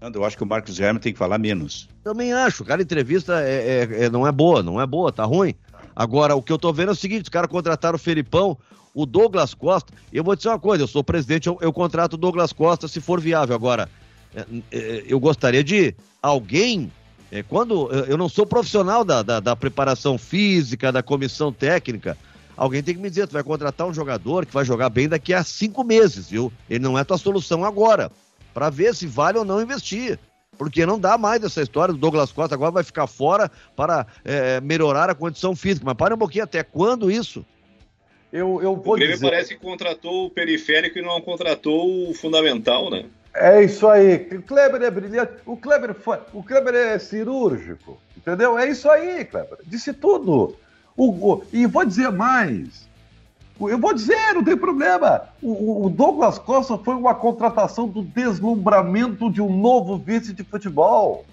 Eu acho que o Marcos Herman tem que falar menos. Também acho. Cara, a entrevista é, é- é- não é boa, não é boa, tá ruim. Agora, o que eu tô vendo é o seguinte: os caras contrataram o Felipão, o Douglas Costa. Eu vou dizer uma coisa: eu sou presidente, eu, eu contrato o Douglas Costa se for viável. Agora, é, é, eu gostaria de alguém. é, quando eu não sou profissional da, da, da preparação física, da comissão técnica, alguém tem que me dizer: tu vai contratar um jogador que vai jogar bem daqui a cinco meses, viu? Ele não é tua solução agora, para ver se vale ou não investir. Porque não dá mais essa história do Douglas Costa, agora vai ficar fora para é, melhorar a condição física. Mas para um pouquinho, até quando isso? Eu, eu O vou Grêmio dizer. parece que contratou o periférico e não contratou o fundamental, né? É isso aí. O Kleber é brilhante. O Kleber, foi, o Kleber é cirúrgico. Entendeu? É isso aí, Kleber. Disse tudo. O, o- e vou dizer mais. O- Eu vou dizer, não tem problema. O, o- o Douglas Costa foi uma contratação do deslumbramento de um novo vice de futebol.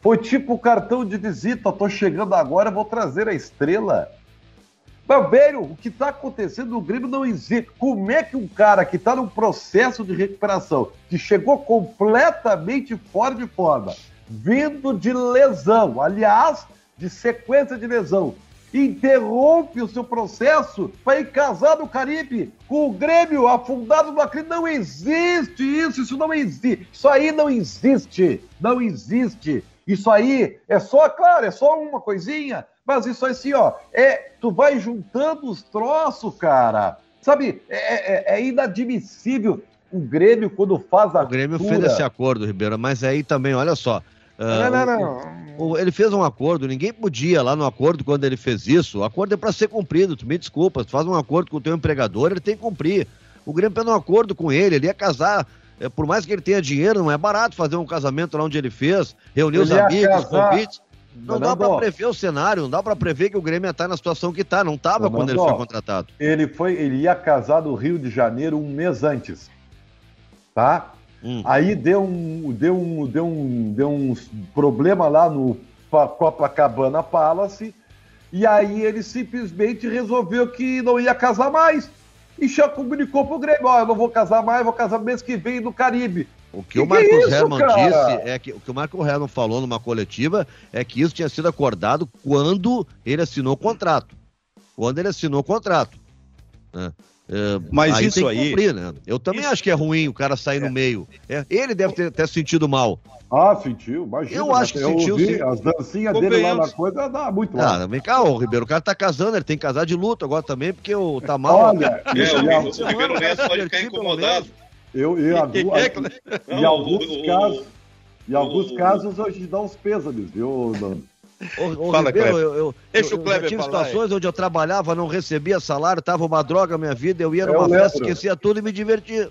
Foi tipo o cartão de visita. Tô chegando agora, vou trazer a estrela. Meu velho, o que está acontecendo no Grêmio não existe. Como é que um cara que está num processo de recuperação, que chegou completamente fora de forma, vindo de lesão, aliás, de sequência de lesão, interrompe o seu processo para ir casar no Caribe com o Grêmio afundado no crime? Não existe isso, isso não existe. Isso aí não existe. Não existe. Isso aí é só, claro, é só uma coisinha, mas isso aí assim, ó, é, tu vai juntando os troços, cara. Sabe, é, é- é inadmissível o Grêmio quando faz a O Grêmio cura. fez esse acordo, Ribeiro, mas aí também, olha só. ah, Não, não, o- não. o- ele fez um acordo, ninguém podia lá no acordo quando ele fez isso. O acordo é para ser cumprido, tu me desculpa. Tu faz um acordo com o teu empregador, ele tem que cumprir. O Grêmio fez um acordo com ele, ele ia casar. é, por mais que ele tenha dinheiro, não é barato fazer um casamento lá onde ele fez, reunir os Ele ia amigos, os casar- convites. Não dá para prever o cenário, não dá para prever que o Grêmio ia estar na situação que está. Não estava quando ele foi contratado. Ele foi, ele ia casar no Rio de Janeiro um mês antes. Tá? Hum. Aí deu um, deu um, deu um, deu um problema lá no Pa- Copacabana Palace. E aí ele simplesmente resolveu que não ia casar mais. E já comunicou pro Grêmio: ó, eu não vou casar mais, vou casar mês que vem no Caribe. O que, Que o que é Marcos isso, Herman cara? disse é que o que o Marco Herman falou numa coletiva é que isso tinha sido acordado quando ele assinou o contrato. Quando ele assinou o contrato. né? É, Mas aí isso tem que aí- cumprir, né? Eu também isso- acho que é ruim o cara sair no meio. É, ele deve ter, ter sentido mal. Ah, sentiu, imagina. Eu acho que eu sentiu, ouvi sim. As dancinhas dele lá na coisa, dá muito lá. Ah, vem cá, o Ribeiro, o cara tá casando, ele tem que casar de luto agora também, porque o tá mal. Olha, É, o, o, o Ribeiro Neto pode ficar incomodado. Eu, e a- que- em alguns casos, em alguns casos hoje dá uns pêsames, viu, Nando? Ô, ô, Fala, Ribeiro, eu, eu, Deixa eu, o Kleber eu tive falar, situações onde eu trabalhava, não recebia salário, tava uma droga a minha vida, eu ia Eu numa festa, lembro. esquecia tudo e me divertia.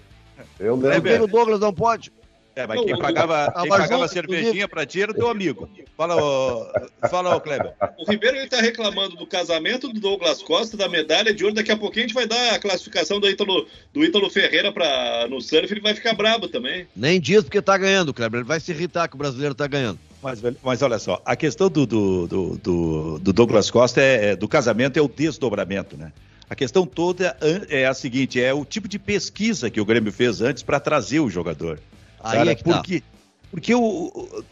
Eu lembro. o Douglas não pode? É, mas quem pagava, quem pagava cervejinha pra ti era o teu amigo. Fala, ô, fala, ô Kleber. O Ribeiro ele tá reclamando do casamento do Douglas Costa, da medalha de ouro. Daqui a pouquinho a gente vai dar a classificação do Ítalo, do Ítalo Ferreira pra, no surf. Ele vai ficar brabo também. Nem diz porque tá ganhando, Kleber. Ele vai se irritar que o brasileiro tá ganhando. Mas, mas olha só, a questão do, do, do, do- do Douglas Costa é, é- do casamento é o desdobramento, né? A questão toda é é a seguinte: é o tipo de pesquisa que o Grêmio fez antes para trazer o jogador. Aí Cara, é que tá. porque, porque o, o-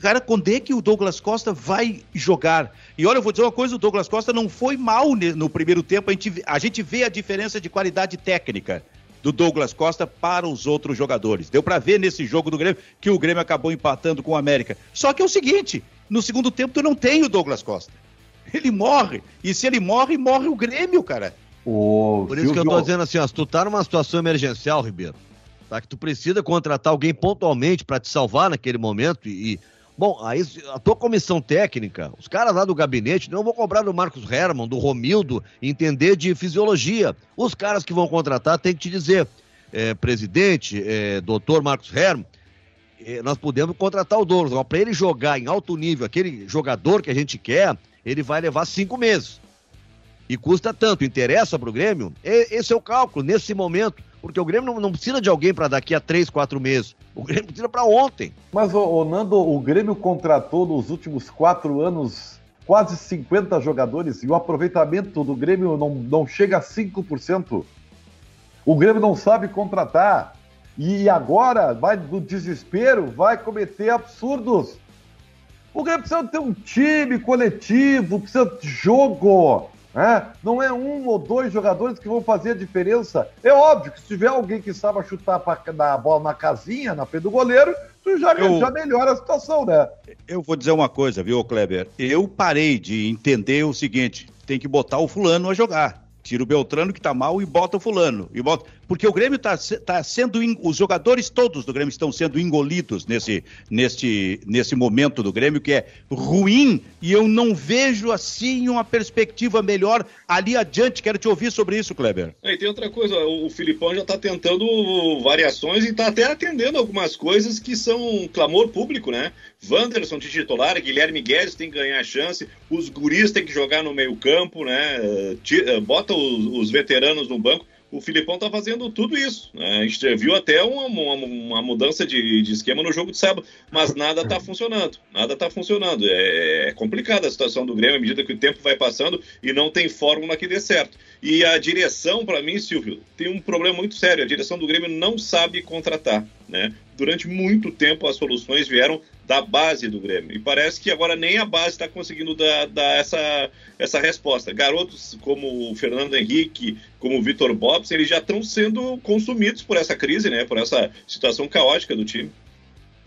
cara, quando é que o Douglas Costa vai jogar? E olha, eu vou dizer uma coisa: o Douglas Costa não foi mal no primeiro tempo. A gente, vê- a gente vê a diferença de qualidade técnica. do Douglas Costa para os outros jogadores. Deu para ver nesse jogo do Grêmio que o Grêmio acabou empatando com o América. Só que é o seguinte, no segundo tempo tu não tem o Douglas Costa. Ele morre. E se ele morre, morre o Grêmio, cara. Por isso que eu tô dizendo assim, ó, se tu tá numa situação emergencial, Ribeiro, tá? Que tu precisa contratar alguém pontualmente para te salvar naquele momento e, e, Bom, aí a tua comissão técnica, os caras lá do gabinete, não vão cobrar do Marcos Herman, do Romildo, entender de fisiologia. Os caras que vão contratar têm que te dizer, é, presidente, é, doutor Marcos Herman, é, nós podemos contratar o Douglas. Para ele jogar em alto nível, aquele jogador que a gente quer, ele vai levar cinco meses. E custa tanto, interessa para o Grêmio? Esse é o cálculo, nesse momento. Porque o Grêmio não, não precisa de alguém para daqui a três, quatro meses. O Grêmio precisa para ontem. Mas, ô, ô, Nando, o Grêmio contratou nos últimos quatro anos quase 50 jogadores e o aproveitamento do Grêmio não, não chega a 5%. O Grêmio não sabe contratar. E agora, vai do desespero, vai cometer absurdos. O Grêmio precisa ter um time coletivo, precisa de jogo. É, não é um ou dois jogadores que vão fazer a diferença. É óbvio que se tiver alguém que saiba chutar a bola na casinha, na frente do goleiro, tu já, eu, já melhora a situação, né? Eu vou dizer uma coisa, viu, Kleber? Eu parei de entender o seguinte: tem que botar o fulano a jogar. Tira o Beltrano que tá mal e bota o fulano. E bota... Porque o Grêmio tá, tá sendo. Os jogadores todos do Grêmio estão sendo engolidos nesse, nesse, nesse momento do Grêmio, que é ruim, e eu não vejo assim uma perspectiva melhor ali adiante. Quero te ouvir sobre isso, Kleber. É, e tem outra coisa, o Filipão já está tentando variações e está até atendendo algumas coisas que são clamor público, né? Wanderson de titular, Guilherme Guedes tem que ganhar chance, os guris têm que jogar no meio-campo, né? Bota os, os veteranos no banco o Filipão tá fazendo tudo isso. Né? A gente viu até uma, uma, uma mudança de, de, esquema no jogo de sábado, mas nada tá funcionando. Nada tá funcionando. É, é complicada a situação do Grêmio à medida que o tempo vai passando e não tem fórmula que dê certo. E a direção, para mim, Silvio, tem um problema muito sério. A direção do Grêmio não sabe contratar. Né? Durante muito tempo as soluções vieram da base do Grêmio. E parece que agora nem a base está conseguindo dar, dar, essa, essa resposta. Garotos como o Fernando Henrique, como o Vitor Bobson, eles já estão sendo consumidos por essa crise, né? Por essa situação caótica do time.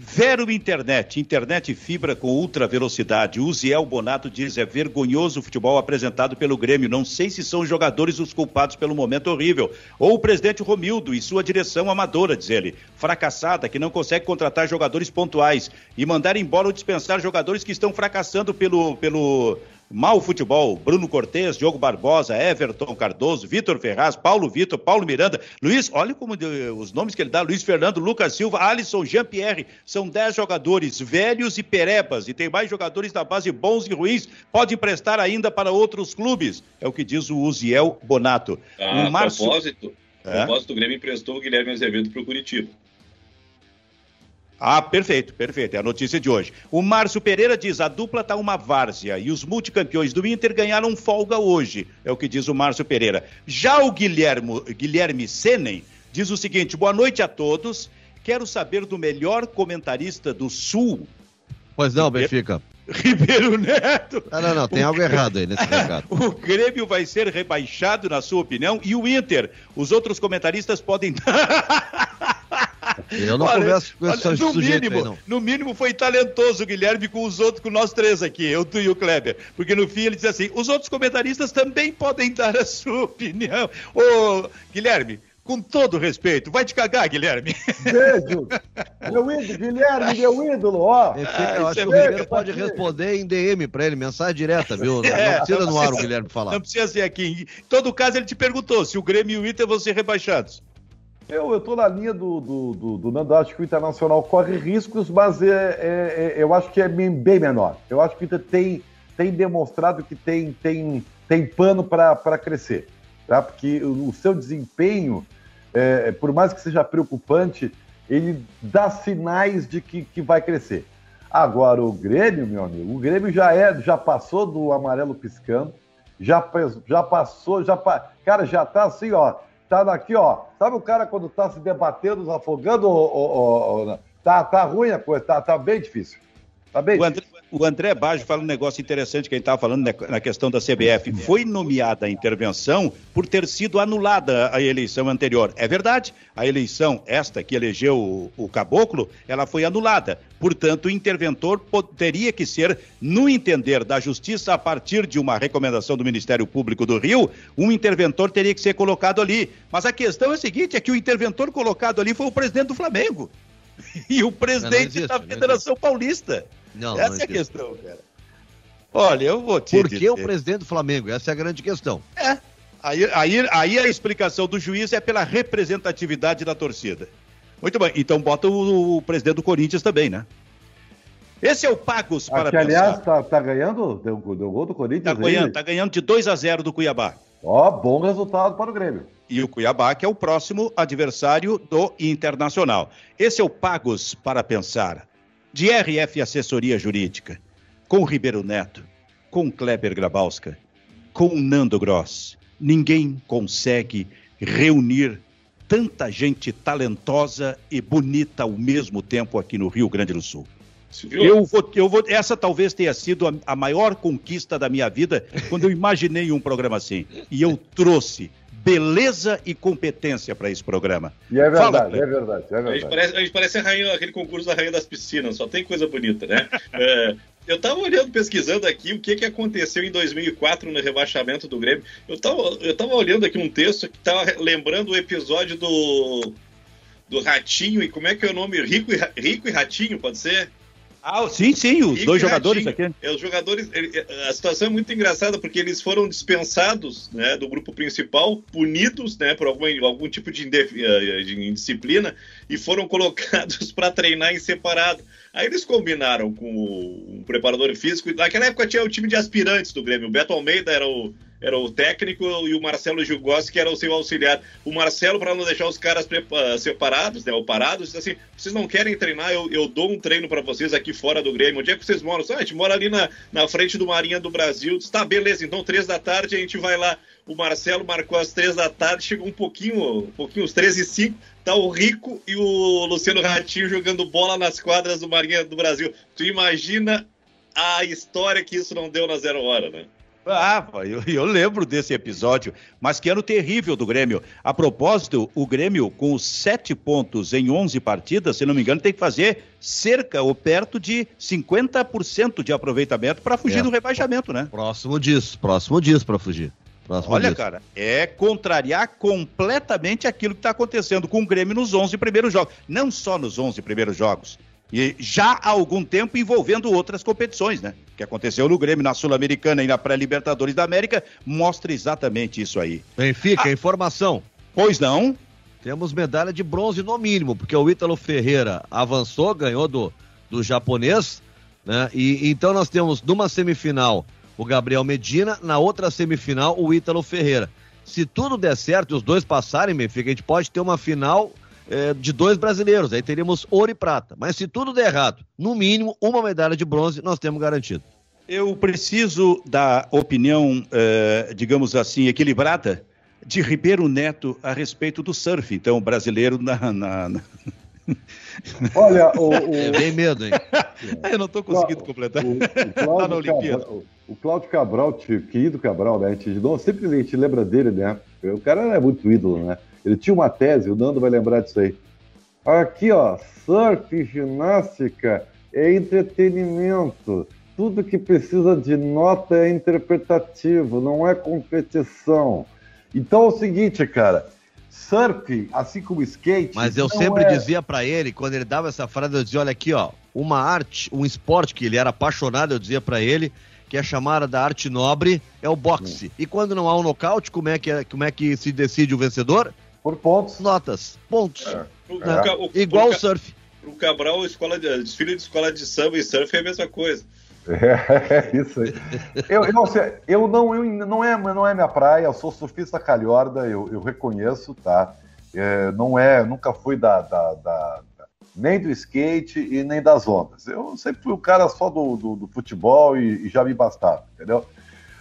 Vero Internet, internet fibra com ultra velocidade. O Ziel Bonato diz é vergonhoso o futebol apresentado pelo Grêmio. Não sei se são os jogadores os culpados pelo momento horrível. Ou o presidente Romildo e sua direção amadora, diz ele. Fracassada, que não consegue contratar jogadores pontuais e mandar embora ou dispensar jogadores que estão fracassando pelo, pelo, Mal Futebol, Bruno Cortes, Diogo Barbosa, Everton Cardoso, Vitor Ferraz, Paulo Vitor, Paulo Miranda, Luiz, olha como os nomes que ele dá, Luiz Fernando, Lucas Silva, Alisson, Jean-Pierre, são 10 jogadores velhos e perebas, e tem mais jogadores da base bons e ruins, pode emprestar ainda para outros clubes, é o que diz o Uziel Bonato. Ah, o Março... propósito, é? propósito, o Grêmio emprestou o Guilherme Azevedo para o Curitiba. Ah, perfeito, perfeito. É a notícia de hoje. O Márcio Pereira diz: a dupla tá uma várzea e os multicampeões do Inter ganharam folga hoje. É o que diz o Márcio Pereira. Já o Guilherme, Guilherme Senen diz o seguinte: boa noite a todos. Quero saber do melhor comentarista do Sul. Pois não, Benfica. <laughs> Ribeiro Neto. Não, não, não, tem o... algo errado aí nesse <laughs> recado. o Grêmio vai ser rebaixado, na sua opinião, e o Inter. Os outros comentaristas podem. <laughs> Eu não olha, converso com esse no mínimo, aí, não. No mínimo foi talentoso o Guilherme com os outros, com nós três aqui, eu, tu e o Kleber. Porque no fim ele disse assim: os outros comentaristas também podem dar a sua opinião. Ô, Guilherme, com todo respeito, vai te cagar, Guilherme. Beijo. Meu ídolo, Guilherme, meu ídolo, ó. Enfim, eu acho que o Ribeiro pode responder em DM pra ele, mensagem direta, viu? Não, <laughs> é, não precisa não no ar o Guilherme falar. Não precisa ser aqui. Em todo caso, ele te perguntou se o Grêmio e o Inter vão ser rebaixados. Eu, estou na linha do, do, do, do, Nando, acho que o Internacional corre riscos, mas é, é, é, eu acho que é bem, menor. Eu acho que o Inter tem, tem demonstrado que tem, tem, tem pano para crescer. Tá? Porque o, o seu desempenho, é, por mais que seja preocupante, ele dá sinais de que, que vai crescer. Agora, o Grêmio, meu amigo, o Grêmio já, é, já passou do amarelo piscando, já, já passou, já, cara, já tá assim, ó tá aqui, ó. Sabe o cara quando tá se debatendo, afogando? Ou, ou, ou, tá, tá ruim a coisa, tá, tá bem difícil. Tá bem o, André, o André Baggio fala um negócio interessante que a gente estava falando na questão da CBF. Foi nomeada a intervenção por ter sido anulada a eleição anterior. É verdade, a eleição, esta que elegeu o, o Caboclo, ela foi anulada. Portanto, o interventor teria que ser, no entender da Justiça, a partir de uma recomendação do Ministério Público do Rio, um interventor teria que ser colocado ali. Mas a questão é a seguinte: é que o interventor colocado ali foi o presidente do Flamengo. <laughs> E o presidente existe, da Federação Paulista. Não, Essa não é a questão, cara. Olha, eu vou te Por que dizer. o presidente do Flamengo? Essa é a grande questão. É. Aí, aí, aí a explicação do juiz é pela representatividade da torcida. Muito bem, então bota o, o presidente do Corinthians também, né? Esse é o Pagos para Aqui, aliás, tá, tá, ganhando? Deu, deu gol do Corinthians? Tá ganhando, tá ganhando de 2 a 0 do Cuiabá. Ó, bom resultado para o Grêmio. E o Cuiabá, que é o próximo adversário do Internacional. Esse é o Pagos para Pensar de RF Assessoria Jurídica, com Ribeiro Neto, com Kleber Grabowska, com Nando Gross. Ninguém consegue reunir tanta gente talentosa e bonita ao mesmo tempo aqui no Rio Grande do Sul. Eu vou, eu vou, essa talvez tenha sido a, a maior conquista da minha vida quando eu imaginei um programa assim. E eu trouxe beleza e competência para esse programa. E é verdade, Fala, é verdade, é verdade. A gente parece, a gente parece a rainha, aquele concurso da Rainha das Piscinas, só tem coisa bonita, né? <laughs> é, eu estava olhando, pesquisando aqui o que, que aconteceu em 2004 no rebaixamento do Grêmio. Eu estava eu tava olhando aqui um texto que estava lembrando o episódio do, do Ratinho, e como é que é o nome? Rico e, Rico e Ratinho, pode ser? Ah, sim, sim, os dois jogadores aqui. É, os jogadores, a situação é muito engraçada porque eles foram dispensados né, do grupo principal, punidos né, por algum, algum tipo de, eh, de indisciplina e foram <laughs> colocados para treinar em separado. Aí eles combinaram com o, um preparador físico. Naquela época tinha o time de aspirantes do Grêmio. O Beto Almeida era o, era o técnico e o Marcelo Gilgossi, que era o seu auxiliar. O Marcelo, para não deixar os caras separados, né, ou parados, disse assim: vocês não querem treinar, eu, eu dou um treino para vocês aqui fora do Grêmio. Onde é que vocês moram? Ah, a gente mora ali na, na frente do Marinha do Brasil. Disse, tá, beleza, então três da tarde a gente vai lá. O Marcelo marcou às três da tarde, chegou um pouquinho, um pouquinho, os três e cinco, tá o Rico e o Luciano Ratinho jogando bola nas quadras do Marinha do Brasil. Tu imagina a história que isso não deu na zero hora, né? Ah, eu, eu, lembro desse episódio, mas que ano terrível do Grêmio. A propósito, o Grêmio, com os sete pontos em 11 partidas, se não me engano, tem que fazer cerca ou perto de 50% de aproveitamento para fugir é, do rebaixamento, né? Próximo disso, próximo disso para fugir. Próximo Olha, disso. cara, é contrariar completamente aquilo que está acontecendo com o Grêmio nos 11 primeiros jogos. Não só nos 11 primeiros jogos, e já há algum tempo envolvendo outras competições, né? O que aconteceu no Grêmio, na Sul-Americana e na pré-Libertadores da América, mostra exatamente isso aí. Benfica, ah, informação. Pois não? Temos medalha de bronze no mínimo, porque o Ítalo Ferreira avançou, ganhou do, do japonês, né? E então nós temos numa semifinal o Gabriel Medina, na outra semifinal o Ítalo Ferreira. Se tudo der certo e os dois passarem, Benfica, a gente pode ter uma final é, de dois brasileiros, aí teríamos ouro e prata. Mas se tudo der errado, no mínimo uma medalha de bronze nós temos garantido. Eu preciso da opinião, é, digamos assim, equilibrada de Ribeiro Neto a respeito do surf, então, brasileiro na. na, na... <laughs> Olha, o. o... É bem medo, hein? <laughs> Eu não estou conseguindo completar. O, o, <laughs> Cláudio Cabral, o Cláudio Cabral, querido Cabral, né? A gente, sempre a gente lembra dele, né? O cara é muito ídolo, né? Ele tinha uma tese, o Nando vai lembrar disso aí. Aqui, ó, surf, ginástica é entretenimento. Tudo que precisa de nota é interpretativo, não é competição. Então é o seguinte, cara, surf, assim como skate. Mas eu sempre é... dizia para ele, quando ele dava essa frase, eu dizia: olha aqui, ó, uma arte, um esporte que ele era apaixonado, eu dizia para ele, que é chamada da arte nobre, é o boxe. E quando não há um nocaute, como é que, é, como é que se decide o vencedor? Por pontos. Notas. Pontos. É. Né? O, o, Igual o, surf. O Cabral, escola de, desfile de escola de samba e surf é a mesma coisa. É, <laughs> é isso aí. Eu, eu, eu, não, eu não, é, não é minha praia, eu sou surfista calhorda, eu, eu reconheço, tá? É, não é, nunca fui da, da, da, nem do skate e nem das ondas. Eu sempre fui o cara só do, do, do futebol e, e, já me bastava, entendeu?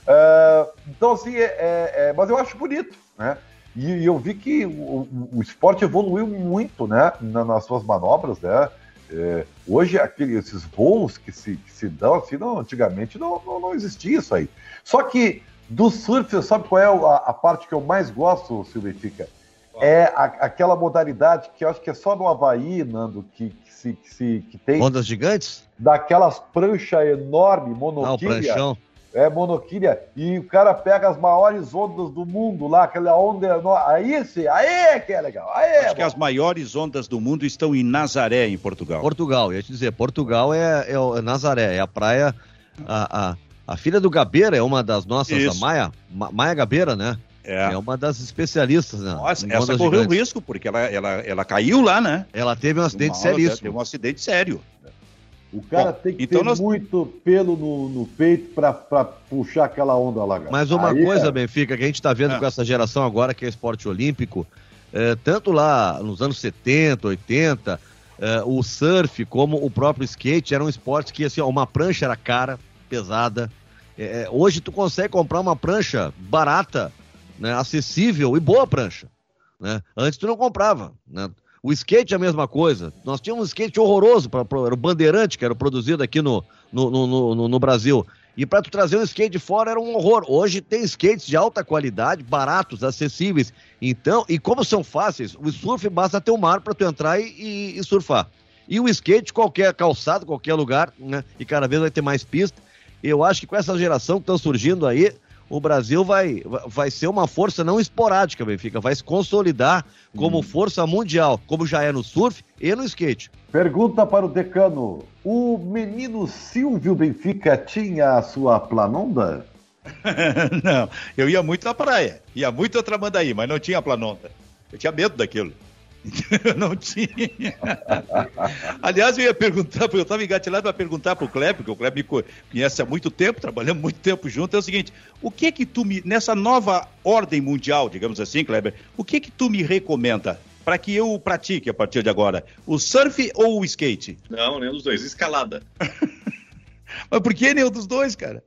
É, então, assim, é, é, é, mas eu acho bonito, né? E, e eu vi que o, o, esporte evoluiu muito, né, na, nas suas manobras, né? É, hoje, aquele, esses voos que se, que se dão assim, não, antigamente não, não, não existia isso aí. Só que do surf, sabe qual é a, a parte que eu mais gosto, Silvio Benfica? É a, aquela modalidade que eu acho que é só no Havaí, Nando, que, que, se, que, se, que tem. Ondas gigantes? Daquelas pranchas enormes, monoquilha. Ah, o pranchão. É, monoquilha. E o cara pega as maiores ondas do mundo lá, aquela onda enorme. Aí sim, aí que é legal. Aí Acho é que bom. as maiores ondas do mundo estão em Nazaré, em Portugal. Portugal, ia te dizer, Portugal é, é, é Nazaré, é a praia. A, a, a filha do Gabeira é uma das nossas, Isso. a Maia, Ma- Maia Gabeira, né? É. É uma das especialistas, né? Nossa, essa correu gigantes. risco, porque ela, ela, ela caiu lá, né? Ela teve um acidente hora, seríssimo. Teve um acidente sério. O cara Bom, tem que então ter nós- muito pelo no, no peito pra, pra puxar aquela onda lá, cara. Mas uma Aí coisa, é- Benfica, que a gente está vendo Ah. com essa geração agora, que é esporte olímpico, é, tanto lá nos anos 70, 80, é, o surf como o próprio skate eram esportes que, assim, ó, uma prancha era cara, pesada. É, hoje tu consegue comprar uma prancha barata, né, acessível e boa prancha. Né? Antes tu não comprava. Né? O skate é a mesma coisa. Nós tínhamos um skate horroroso, pra, pra- era o Bandeirante, que era produzido aqui no, no, no, no- no Brasil. E para tu trazer um skate de fora era um horror. Hoje tem skates de alta qualidade, baratos, acessíveis. Então, e como são fáceis, o surf basta ter um mar para tu entrar e, e- e surfar. E o skate, qualquer calçado, qualquer lugar, né? E cada vez vai ter mais pista. Eu acho que com essa geração que estão surgindo aí, o Brasil vai, vai- ser uma força não esporádica, Benfica. Vai se consolidar como força mundial, como já é no surf e no skate. Pergunta para o decano: o menino Silvio Benfica tinha a sua planonda? <laughs> não, eu ia muito na praia, ia muito a Tramandaí, mas não tinha planonta. Eu tinha medo daquilo. Eu <laughs> não tinha. Aliás, eu ia perguntar, porque eu estava engatilhado para perguntar para o Kleber, porque o Kleber me co- conhece há muito tempo, trabalhamos muito tempo junto, é o seguinte, o que que tu me, nessa nova ordem mundial, digamos assim, Kleber, o que que tu me recomenda para que eu pratique a partir de agora? O surf ou o skate? Não, nenhum dos dois. Escalada. <laughs> Mas por que nenhum dos dois, cara?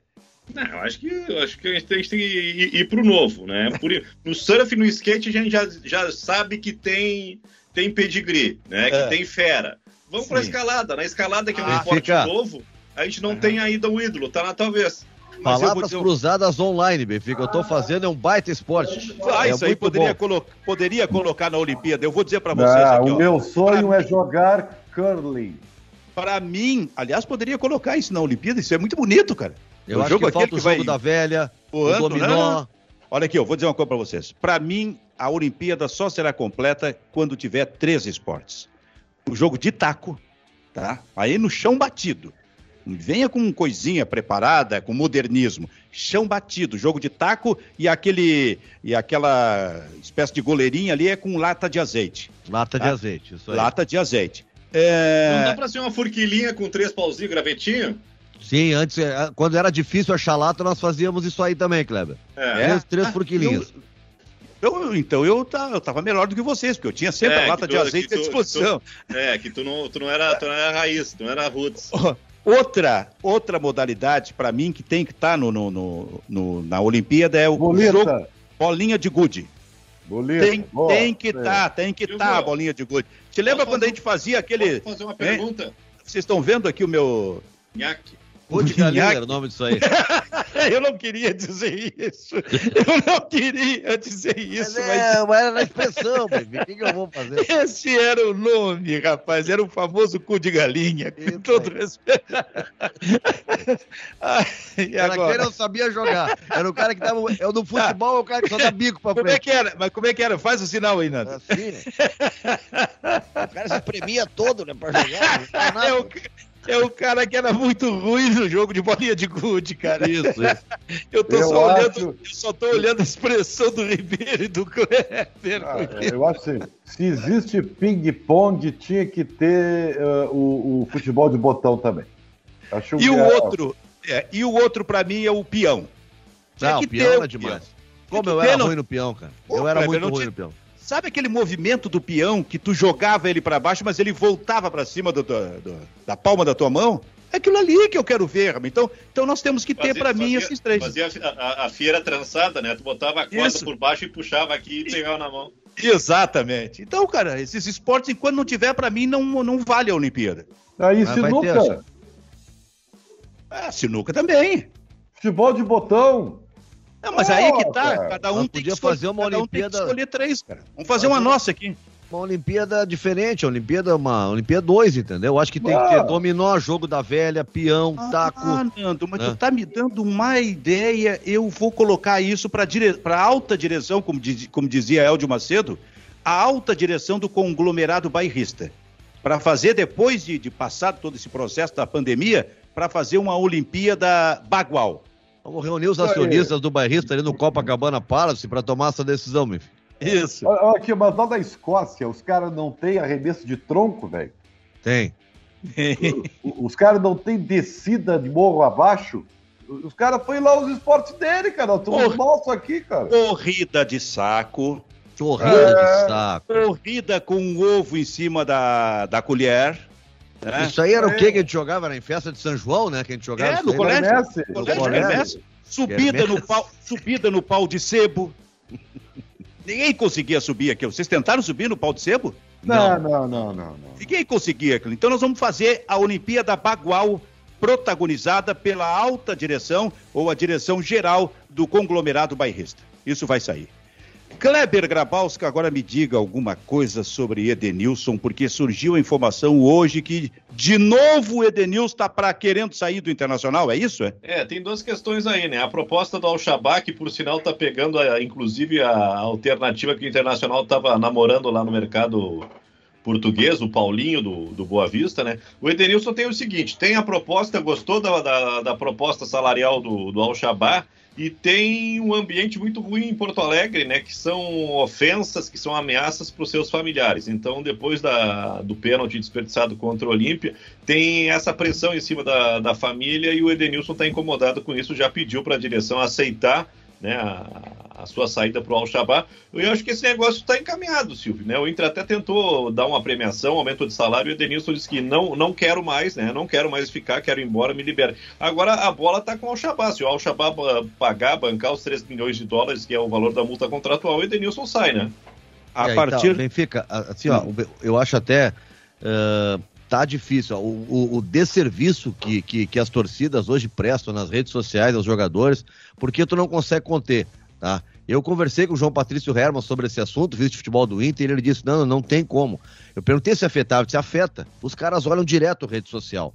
Não, eu acho que, eu acho que a gente tem, a gente tem que ir, ir pro novo, né? Por, no surf e no skate a gente já, já sabe que tem, tem pedigree, né? Que É. tem fera. Vamos pra Sim. escalada. Na escalada, que é um Ah, esporte fica- novo, a gente não tem ainda um ídolo, tá na talvez. Mas Palavras dizer- cruzadas online, Benfica. Eu tô fazendo é um baita esporte. Ah, é isso aí poderia, colo- poderia colocar na Olimpíada. Eu vou dizer para vocês Ah, aqui, o ó. meu sonho é jogar curling. Para mim, aliás, poderia colocar isso na Olimpíada. Isso é muito bonito, cara. Eu o acho jogo que aquele falta que o jogo vai da velha, o voando, dominó. né? Olha aqui, eu vou dizer uma coisa para vocês. Para mim, a Olimpíada só será completa quando tiver três esportes. O jogo de taco, tá? Aí no chão batido. Venha com coisinha preparada, com modernismo. Chão batido, jogo de taco e aquele e aquela espécie de goleirinha ali é com lata de azeite. Lata de Tá. azeite, isso aí. Lata de azeite. É... Não dá pra ser uma forquilinha com três pauzinhos, gravetinho? Sim, antes, eh, quando era difícil achar lata, nós fazíamos isso aí também, Kleber. É. Três, três Ah, forquilinhas. Eu, eu- então eu, tá, eu tava melhor do que vocês, porque eu tinha sempre É, a lata que de tu- azeite que à tu- disposição. É, que tu não, tu não, era, tu não era raiz, tu não era roots. Outra, outra modalidade para mim que tem que estar no, no- no- no- na Olimpíada é o jogo Boleta. bolinha de gude. Boleta. Tem, Boa. tem que É. estar, tem que estar a vou. bolinha de gude. Te lembra quando a gente fazia aquele. Posso fazer uma pergunta? Vocês estão vendo aqui o meu. Nhaque. Pô de galinha era o nome disso aí. <laughs> Eu não queria dizer isso. Eu não queria dizer isso, Mas mas. é, mas era na expressão, Benfica. O que, que eu vou fazer? Esse era o nome, rapaz. Era o famoso cu de galinha. Com Isso todo aí. respeito. Ai, e Era quem agora? não sabia jogar. Era o cara que tava. Eu no futebol é o cara que só dá bico pra Como é frente. que era? Mas como é que era? Faz o sinal aí, Nando. Assim, né? O cara se premia todo, né? Pra jogar. <laughs> É o, é o cara que era muito ruim no jogo de bolinha de gude, cara. Isso, isso. Eu tô Eu só acho- olhando, eu só tô olhando a expressão do Ribeiro e do Kleber. Ah, porque- eu acho assim, se existe ping-pong, tinha que ter eh, o, o futebol de botão também. Acho E o é- outro, é, e o outro pra mim é o peão. Tinha Não, que o peão ter era demais. peão. Como eu era ruim no peão, cara. Pô, Eu era Kleber, muito ruim no peão. Sabe aquele movimento do peão que tu jogava ele pra baixo, mas ele voltava pra cima do- do- do- da palma da tua mão? É aquilo ali que eu quero ver. Então, então nós temos que ter pra mim fazia- esses três. Fazia a, a, a fieira trançada, né? Tu botava a corda Isso. por baixo e puxava aqui e pegava na mão. Exatamente. Então, cara, esses esportes, enquanto não tiver, pra mim, não, não vale a Olimpíada. Aí, ter, sinuca. Ah, sinuca também. Futebol de botão. Não, mas aí que tá, Nossa, cada um nós tem que escolher, fazer uma cada um que Olimpíada- escolher três, cara. Vamos fazer uma nossa aqui. Uma Olimpíada diferente, Olimpíada, uma Olimpíada 2, entendeu? Eu acho que tem que Ah. ter dominó, jogo da velha, peão, taco. Ah, Nando, mas Ah. tu tá me dando uma ideia, eu vou colocar isso para dire... a alta direção, como, diz- como dizia Eldio Macedo, a alta direção do conglomerado bairrista. Para fazer, depois de, de passar todo esse processo da pandemia, para fazer uma Olimpíada bagual. Vamos reunir os acionistas do bairrista ali no Copacabana Palace para tomar essa decisão, meu filho. Isso. Olha aqui, mas lá da Escócia, os caras não têm arremesso de tronco, velho. Tem. Os caras não têm descida de morro abaixo. Os caras põem lá os esportes dele, cara. Estamos Porra. nosso aqui, cara. Corrida de saco, Corrida É. de saco. corrida com um ovo em cima da, da colher. Né? Isso aí era o É. que que a gente jogava? Em festa de São João, né? Que a gente jogava É, no aí, colégio. Quermesse. Colégio, colégio. Subida no, pau, subida no pau de sebo. <laughs> Ninguém conseguia subir aquilo. Vocês tentaram subir no pau de sebo? Não, não, não, não, não. Ninguém conseguia aquilo. Então nós vamos fazer a Olimpíada Bagual protagonizada pela alta direção ou a direção geral do conglomerado bairrista. Isso vai sair. Kleber Grabowska, agora me diga alguma coisa sobre Edenilson, porque surgiu a informação hoje que, de novo, o Edenilson está para querendo sair do Internacional, é isso? É? É, tem duas questões aí, né? A proposta do Al-Shabaab, que por sinal tá pegando, a- inclusive, a alternativa que o Internacional estava namorando lá no mercado português, o Paulinho do, do Boa Vista, né? O Edenilson tem o seguinte: tem a proposta, gostou da, da, da proposta salarial do, do Al-Shabaab e tem um ambiente muito ruim em Porto Alegre, né? Que são ofensas, que são ameaças para os seus familiares. Então, depois da, do pênalti desperdiçado contra o Olímpia, tem essa pressão em cima da, da família e o Edenilson está incomodado com isso, já pediu para a direção aceitar né, a, a sua saída para o Al-Shabaab. Eu acho que esse negócio está encaminhado, Silvio. Né? O Inter até tentou dar uma premiação, aumento de salário, e o Edenilson disse que não, não quero mais, né? não quero mais ficar, quero ir embora, me libera. Agora a bola está com o Al-Shabaab. Se o Al-Shabaab ah, pagar, bancar os 3 milhões de dólares, que é o valor da multa contratual, o Edenilson sai, né? A É, então, partir. Benfica, assim, ó, o- eu acho até. ah, tá difícil. O, o, o desserviço que, que, que as torcidas hoje prestam nas redes sociais aos jogadores, porque tu não consegue conter, tá? Eu conversei com o João Patrício Herman sobre esse assunto, vice de futebol do Inter, e ele disse: não, não tem como. Eu perguntei se afetava, se afeta. Os caras olham direto a rede social.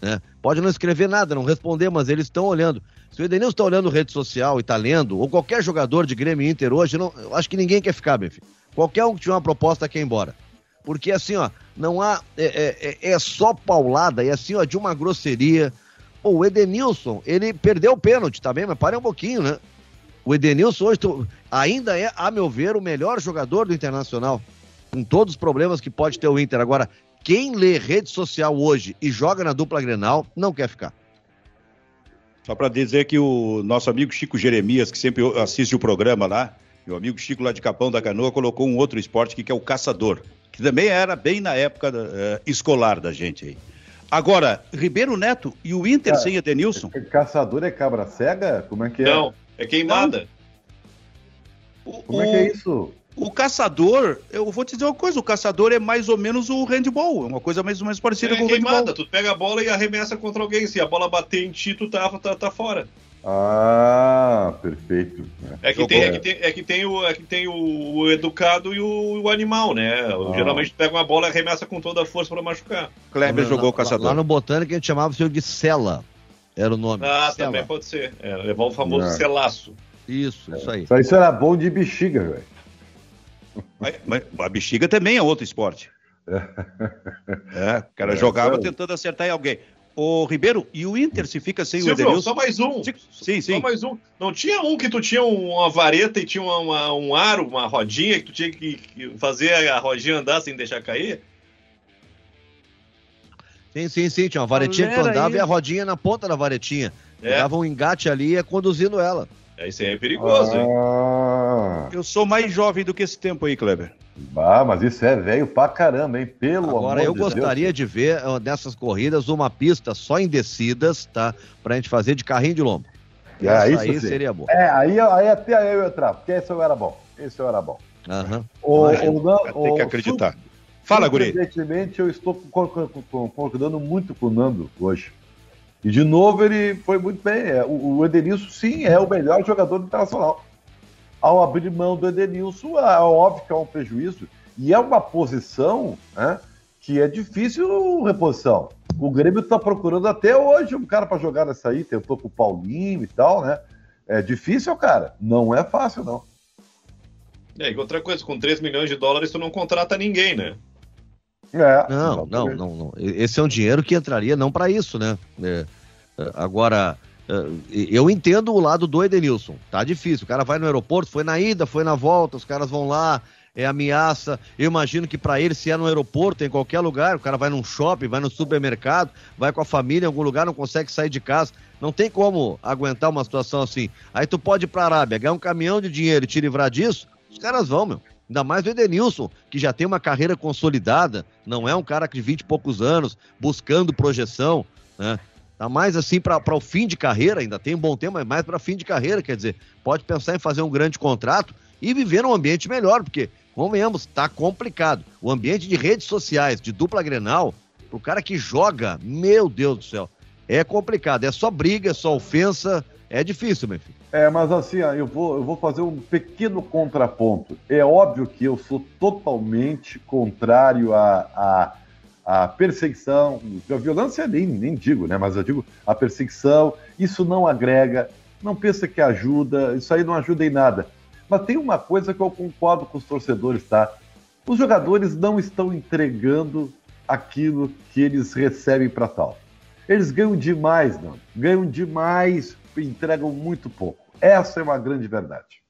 Né? Pode não escrever nada, não responder, mas eles estão olhando. Se o Edenilson está olhando rede social e está lendo, ou qualquer jogador de Grêmio Inter hoje, não, eu acho que ninguém quer ficar, Benfica. Qualquer um que tiver uma proposta quer ir embora. Porque assim, ó, não há. É, é- é- é só paulada, e assim, ó, de uma grosseria. Pô, o Edenilson, ele perdeu o pênalti, tá bem? Mas para um pouquinho, né? O Edenilson hoje tu- ainda é, a meu ver, o melhor jogador do Internacional. Com todos os problemas que pode ter o Inter. Agora, quem lê rede social hoje e joga na dupla Grenal, não quer ficar. Só para dizer que o nosso amigo Chico Jeremias, que sempre assiste o programa lá, meu amigo Chico lá de Capão da Canoa, colocou um outro esporte que é o caçador, que também era bem na época eh, escolar da gente aí. Agora, Ribeiro Neto e o Inter Cara, sem Edenilson? Caçador é cabra cega? Como é que é? Não, é queimada. O, Como é que é isso? o caçador, eu vou te dizer uma coisa, o caçador é mais ou menos o handball, é uma coisa mais ou menos parecida É com o handball. queimada, tu pega a bola e arremessa contra alguém. Se a bola bater em ti, tu tá, tá, tá fora. Ah, perfeito. É que, tem, é, que tem, é que tem o, é que tem o, o educado e o, o animal, né? Ah. Geralmente pega uma bola e arremessa com toda a força pra machucar. Kleber jogou o caçador. Lá no Botânico a gente chamava o senhor de Cela. Era o nome. Ah, Cela. também pode ser. É, levar o famoso Não. selaço. Isso, isso aí. Isso aí isso era bom de bexiga, velho. Mas, mas a bexiga também é outro esporte. <laughs> É, o cara É, jogava é. tentando acertar em alguém. Ô, Ribeiro, e o Inter se fica sem o Silvio, Edenilson? só mais um. Sim, sim. Só mais um. Não tinha um que tu tinha uma vareta e tinha uma, uma- um aro, uma rodinha, que tu tinha que, fazer a rodinha andar sem deixar cair? Sim, sim, sim. Tinha uma varetinha que tu andava isso. e a rodinha na ponta da varetinha. É. Dava um engate ali e ia conduzindo ela. É, Isso aí é perigoso, hein? Ah, Eu sou mais jovem do que esse tempo aí, Kleber. Ah, mas isso é velho pra caramba, hein? Pelo Agora, amor eu de gostaria de ver nessas corridas uma pista só em descidas, tá? Pra gente fazer de carrinho de lombo. Ah, Essa isso aí sim. seria bom. É, aí, aí até eu ia entrar, porque esse eu era bom. Esse eu era bom. É, não, Tem que acreditar. Fala, Guri. Surpreendentemente, eu estou con- con- con- concordando muito com o Nando hoje. E de novo ele foi muito bem. É, o, o Edenilson, sim, é o melhor jogador do internacional. Ao abrir mão do Edenilson, é óbvio que é um prejuízo. E é uma posição né, que é difícil reposição. O Grêmio está procurando até hoje um cara para jogar nessa aí, tentou com o Paulinho e tal, né? É difícil, cara. Não é fácil, não. É, e outra coisa, com 3 milhões de dólares tu não contrata ninguém, né? É, Não, não, não, não. Esse é um dinheiro que entraria não para isso, né? É, é, agora, é, eu entendo o lado do Edenilson. Tá difícil. O cara vai no aeroporto, foi na ida, foi na volta, os caras vão lá, é ameaça. Eu imagino que para ele, se é no aeroporto, em qualquer lugar, o cara vai num shopping, vai no supermercado, vai com a família em algum lugar, não consegue sair de casa. Não tem como aguentar uma situação assim. Aí tu pode ir pra Arábia, ganhar um caminhão de dinheiro e te livrar disso, os caras vão, meu. Ainda mais o Edenilson, que já tem uma carreira consolidada, não é um cara de 20 e poucos anos, buscando projeção, né? Tá mais assim para o fim de carreira, ainda tem um bom tempo, mas mais para fim de carreira, quer dizer, pode pensar em fazer um grande contrato e viver num ambiente melhor, porque, convenhamos, tá complicado. O ambiente de redes sociais, de dupla Grenal, pro cara que joga, meu Deus do céu, é complicado, é só briga, é só ofensa, é difícil, meu filho. É, mas assim, eu vou, eu vou fazer um pequeno contraponto. É óbvio que eu sou totalmente contrário à, à, à perseguição, a violência nem, nem digo, né? Mas eu digo a perseguição, isso não agrega, não pensa que ajuda, isso aí não ajuda em nada. Mas tem uma coisa que eu concordo com os torcedores, tá? Os jogadores não estão entregando aquilo que eles recebem para tal. Eles ganham demais, não. Ganham demais, entregam muito pouco. Essa é uma grande verdade.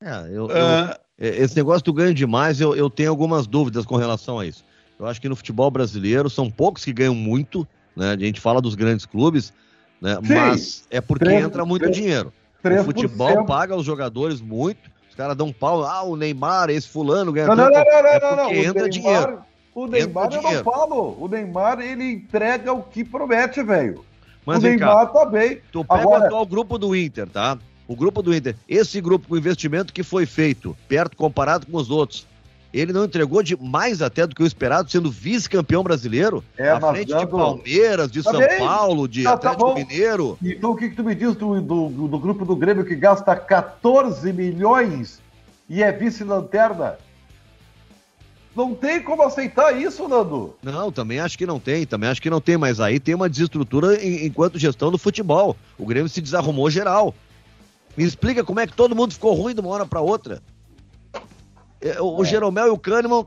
É, eu, eu- Ah, esse negócio do ganho demais, eu, eu tenho algumas dúvidas com relação a isso. Eu acho que no futebol brasileiro são poucos que ganham muito, né? A gente fala dos grandes clubes, né? Sim. Mas é porque Três- entra muito três- dinheiro. O 3%. futebol paga os jogadores muito, os caras dão pau, ah, o Neymar, esse fulano ganha Não, não, tanto. não, não, é não, não. porque O entra Neymar, dinheiro. o Neymar Entra eu não dinheiro. falo. O Neymar, ele entrega o que promete, velho. Mas o vem cá, Neymar tá bem. Tu pega Agora- o atual grupo do Inter, tá? O grupo do Inter, esse grupo com investimento que foi feito, perto comparado com os outros, ele não entregou de mais até do que o esperado, sendo vice-campeão brasileiro, É, à frente de dando- Palmeiras, de Tá São. Paulo, de Tá, tá Atlético bom. Mineiro. Então o que, que tu me diz do, do, do grupo do Grêmio que gasta 14 milhões e é vice-lanterna? Não tem como aceitar isso, Nando. Não, também acho que não tem, também acho que não tem, mas aí tem uma desestrutura em- enquanto gestão do futebol. O Grêmio se desarrumou geral. Me explica como é que todo mundo ficou ruim de uma hora para outra. É, O, o Jeromel e o Kahneman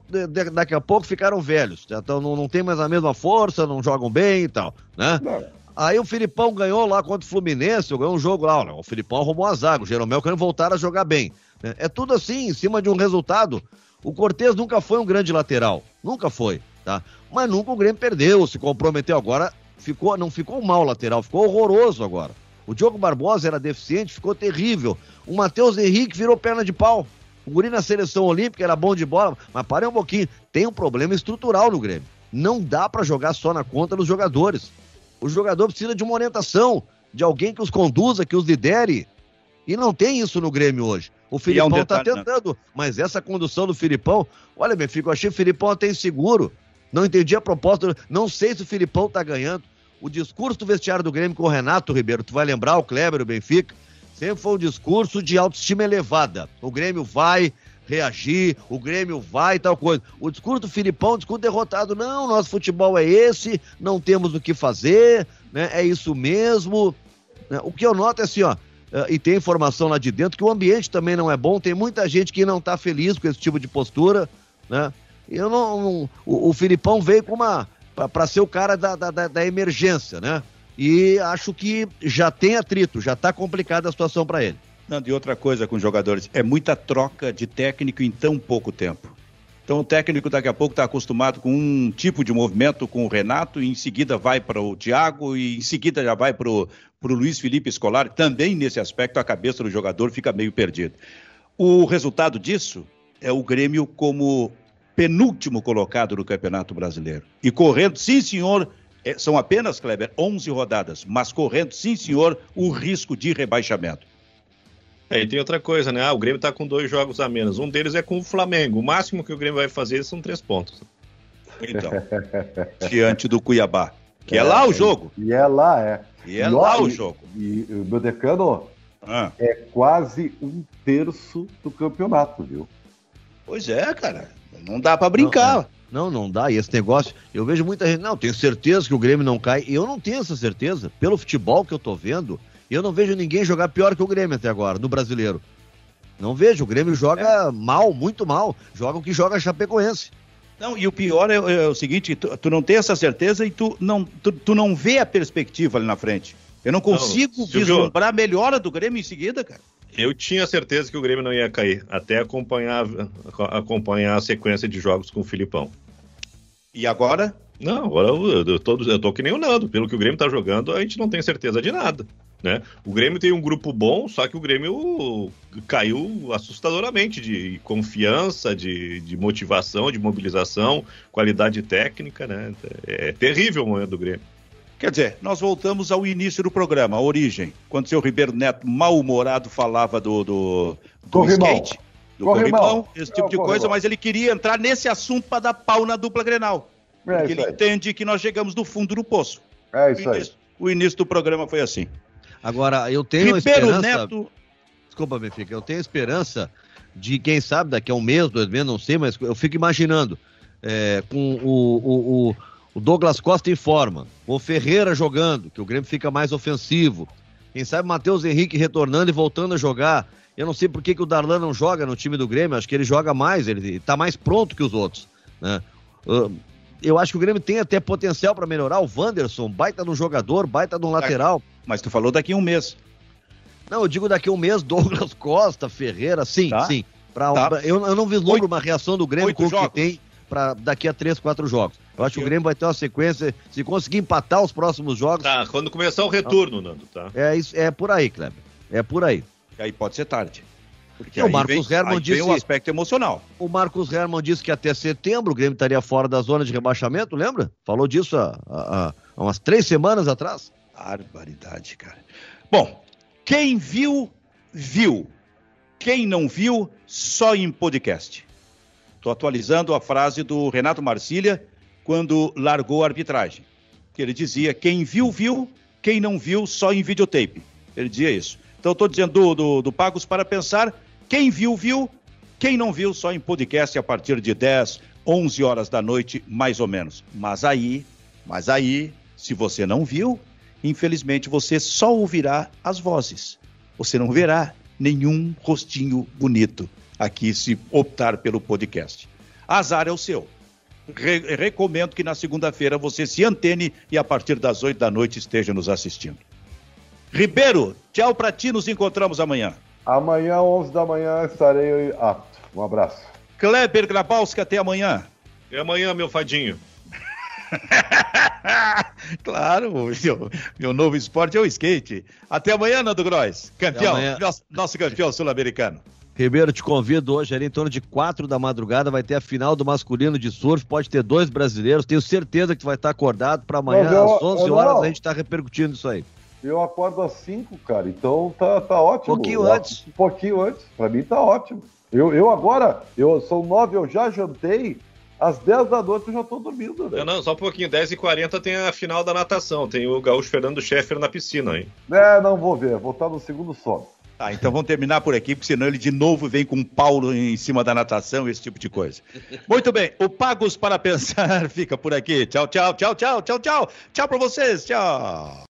daqui a pouco ficaram velhos, já tão, não, não tem mais a mesma força, não jogam bem e tal, né? Aí o Filipão ganhou lá contra o Fluminense, ganhou um jogo lá, o Filipão arrumou a zaga, o Jeromel querendo voltar a jogar bem. né? É tudo assim, em cima de um resultado. O Cortez nunca foi um grande lateral, nunca foi, tá? Mas nunca o Grêmio perdeu, se comprometeu agora, ficou, não ficou mal lateral, ficou horroroso agora. O Diogo Barbosa era deficiente, ficou terrível. O Matheus Henrique virou perna de pau. O Guri na seleção olímpica era bom de bola, mas parem um pouquinho, tem um problema estrutural no Grêmio. Não dá pra jogar só na conta dos jogadores. O jogador precisa de uma orientação, de alguém que os conduza, que os lidere. E não tem isso no Grêmio hoje. O Filipão tá detalhe, né? tentando, mas essa condução do Filipão, olha, meu filho, eu achei o Filipão até inseguro. Não entendi a proposta, não sei se o Filipão tá ganhando. O discurso do vestiário do Grêmio com o Renato Ribeiro, tu vai lembrar, o Kleber, o Benfica, sempre foi um discurso de autoestima elevada. O Grêmio vai reagir, o Grêmio vai tal coisa. O discurso do Filipão, é um discurso derrotado. Não, nosso futebol é esse, não temos o que fazer, né? É isso mesmo. né? O que eu noto é assim, ó, eh, e tem informação lá de dentro que o ambiente também não é bom, tem muita gente que não tá feliz com esse tipo de postura, né? Eu não, o, o Filipão veio com uma para ser o cara da, da- da emergência, né? E acho que já tem atrito, já tá complicada a situação para ele. Não, e outra coisa com os jogadores, é muita troca de técnico em tão pouco tempo. Então o técnico daqui a pouco está acostumado com um tipo de movimento com o Renato, e em seguida vai para o Thiago, e em seguida já vai para o Luiz Felipe Scolari. Também nesse aspecto a cabeça do jogador fica meio perdida. O resultado disso é o Grêmio como penúltimo colocado no Campeonato Brasileiro. E correndo, sim senhor, é, são apenas, Kleber, 11 rodadas, mas correndo, sim senhor, o risco de rebaixamento. É, e tem outra coisa, né? Ah, o Grêmio tá com dois jogos a menos. Um deles é com o Flamengo. O máximo que o Grêmio vai fazer são três pontos. Então, <laughs> diante do Cuiabá. Que é, lá o jogo. E é lá, é. E é lá o jogo. E o meu decano Ah, é quase um terço do campeonato, viu? pois é, cara. Não dá pra brincar. Não, não dá. E esse negócio, eu vejo muita gente, não, tenho certeza que o Grêmio não cai. E eu não tenho essa certeza. Pelo futebol que eu tô vendo, eu não vejo ninguém jogar pior que o Grêmio até agora, no brasileiro. Não vejo. O Grêmio joga mal, muito mal. Joga o que joga Chapecoense. Não, e o pior é, é o seguinte, tu, tu não tem essa certeza e tu não, tu, tu não vê a perspectiva ali na frente. Eu não consigo Silvio. vislumbrar a melhora do Grêmio em seguida, cara. Eu tinha certeza que o Grêmio não ia cair, até acompanhar, acompanhar a sequência de jogos com o Filipão. E agora? Não, agora eu, eu, tô, eu tô que nem o Nando. Pelo que o Grêmio tá jogando, a gente não tem certeza de nada. Né? O Grêmio tem um grupo bom, só que o Grêmio caiu assustadoramente de confiança, de, de motivação, de mobilização, qualidade técnica, né? É terrível o momento do Grêmio. Quer dizer, nós voltamos ao início do programa, a origem, quando o seu Ribeiro Neto, mal-humorado, falava do, do, do Corrimão. skate, do Corrimão. corrimão, esse tipo É o de coisa, mas ele queria entrar nesse assunto para dar pau na dupla Grenal. É porque ele aí. entende que nós chegamos do fundo do poço. É O isso aí. início, o início do programa foi assim. Agora, eu tenho a Ribeiro esperança. Neto, Desculpa, Benfica, eu tenho a esperança de, quem sabe, daqui a um mês, dois meses, não sei, mas eu fico imaginando, é, com o, o, o- o Douglas Costa em forma, com o Ferreira jogando, que o Grêmio fica mais ofensivo, quem sabe Matheus Henrique retornando e voltando a jogar. Eu não sei por que, que o Darlan não joga no time do Grêmio, acho que ele joga mais, ele está mais pronto que os outros. Né? Eu acho que o Grêmio tem até potencial para melhorar. O Wanderson, baita no jogador, baita no lateral. mas tu falou daqui a um mês. Não, eu digo daqui a um mês, <laughs> Douglas Costa, Ferreira, sim, Tá. sim. Pra, Tá. eu, eu não vislumbro Oito- uma reação do Grêmio oito com o que tem para daqui a três, quatro jogos. Eu acho que o Grêmio vai ter uma sequência, se conseguir empatar os próximos jogos, Tá, quando começar o retorno, Nando, tá? é, isso, é por aí, Kleber. É por aí. E aí pode ser tarde. Porque o aí Marcos vem, vem disse- o aspecto emocional. O Marcos Herman disse que até setembro o Grêmio estaria fora da zona de rebaixamento, lembra? Falou disso há, há- há umas três semanas atrás. Barbaridade, cara. Bom, quem viu, viu. Quem não viu, só em podcast. Estou atualizando a frase do Renato Marcília quando largou a arbitragem. Que ele dizia: quem viu, viu, quem não viu, só em videotape. Ele dizia isso. Então, estou dizendo do, do, do Pagos para Pensar: quem viu, viu, quem não viu, só em podcast a partir de 10, 11 horas da noite, mais ou menos. Mas aí, mas aí, se você não viu, infelizmente você só ouvirá as vozes. Você não verá nenhum rostinho bonito aqui se optar pelo podcast. Azar é o seu. Re- recomendo que na segunda-feira você se antene e a partir das 8 da noite esteja nos assistindo. Ribeiro, tchau pra ti, nos encontramos amanhã. Amanhã, 11 da manhã, estarei apto. Um abraço. Kleber Grabowski, até amanhã. E amanhã, meu fadinho. <laughs> claro, meu, meu novo esporte é o skate. Até amanhã, Nando Gross, campeão, Até nosso, nosso campeão sul-americano. Ribeiro, te convido hoje ali em torno de quatro da madrugada, vai ter a final do masculino de surf, pode ter dois brasileiros, tenho certeza que tu vai estar acordado para amanhã eu- às 11 eu horas não. a gente tá repercutindo isso aí. Eu acordo às 5, cara, então tá, tá ótimo. Pouquinho Eu- antes. Um pouquinho antes. Pra mim tá ótimo. Eu, eu agora, eu são 9, eu já jantei. Às 10 da noite eu já tô dormindo, Não, velho. não, só um pouquinho. 10h40 tem a final da natação. Tem o gaúcho Fernando Scheffer na piscina, hein? É, não vou ver, vou estar no segundo sono. Tá, então vamos terminar por aqui, porque senão ele de novo vem com um Paulo em cima da natação, esse tipo de coisa. Muito bem, o Pagos para Pensar <laughs> fica por aqui. Tchau, tchau, tchau, tchau, tchau, tchau. Tchau para vocês, tchau.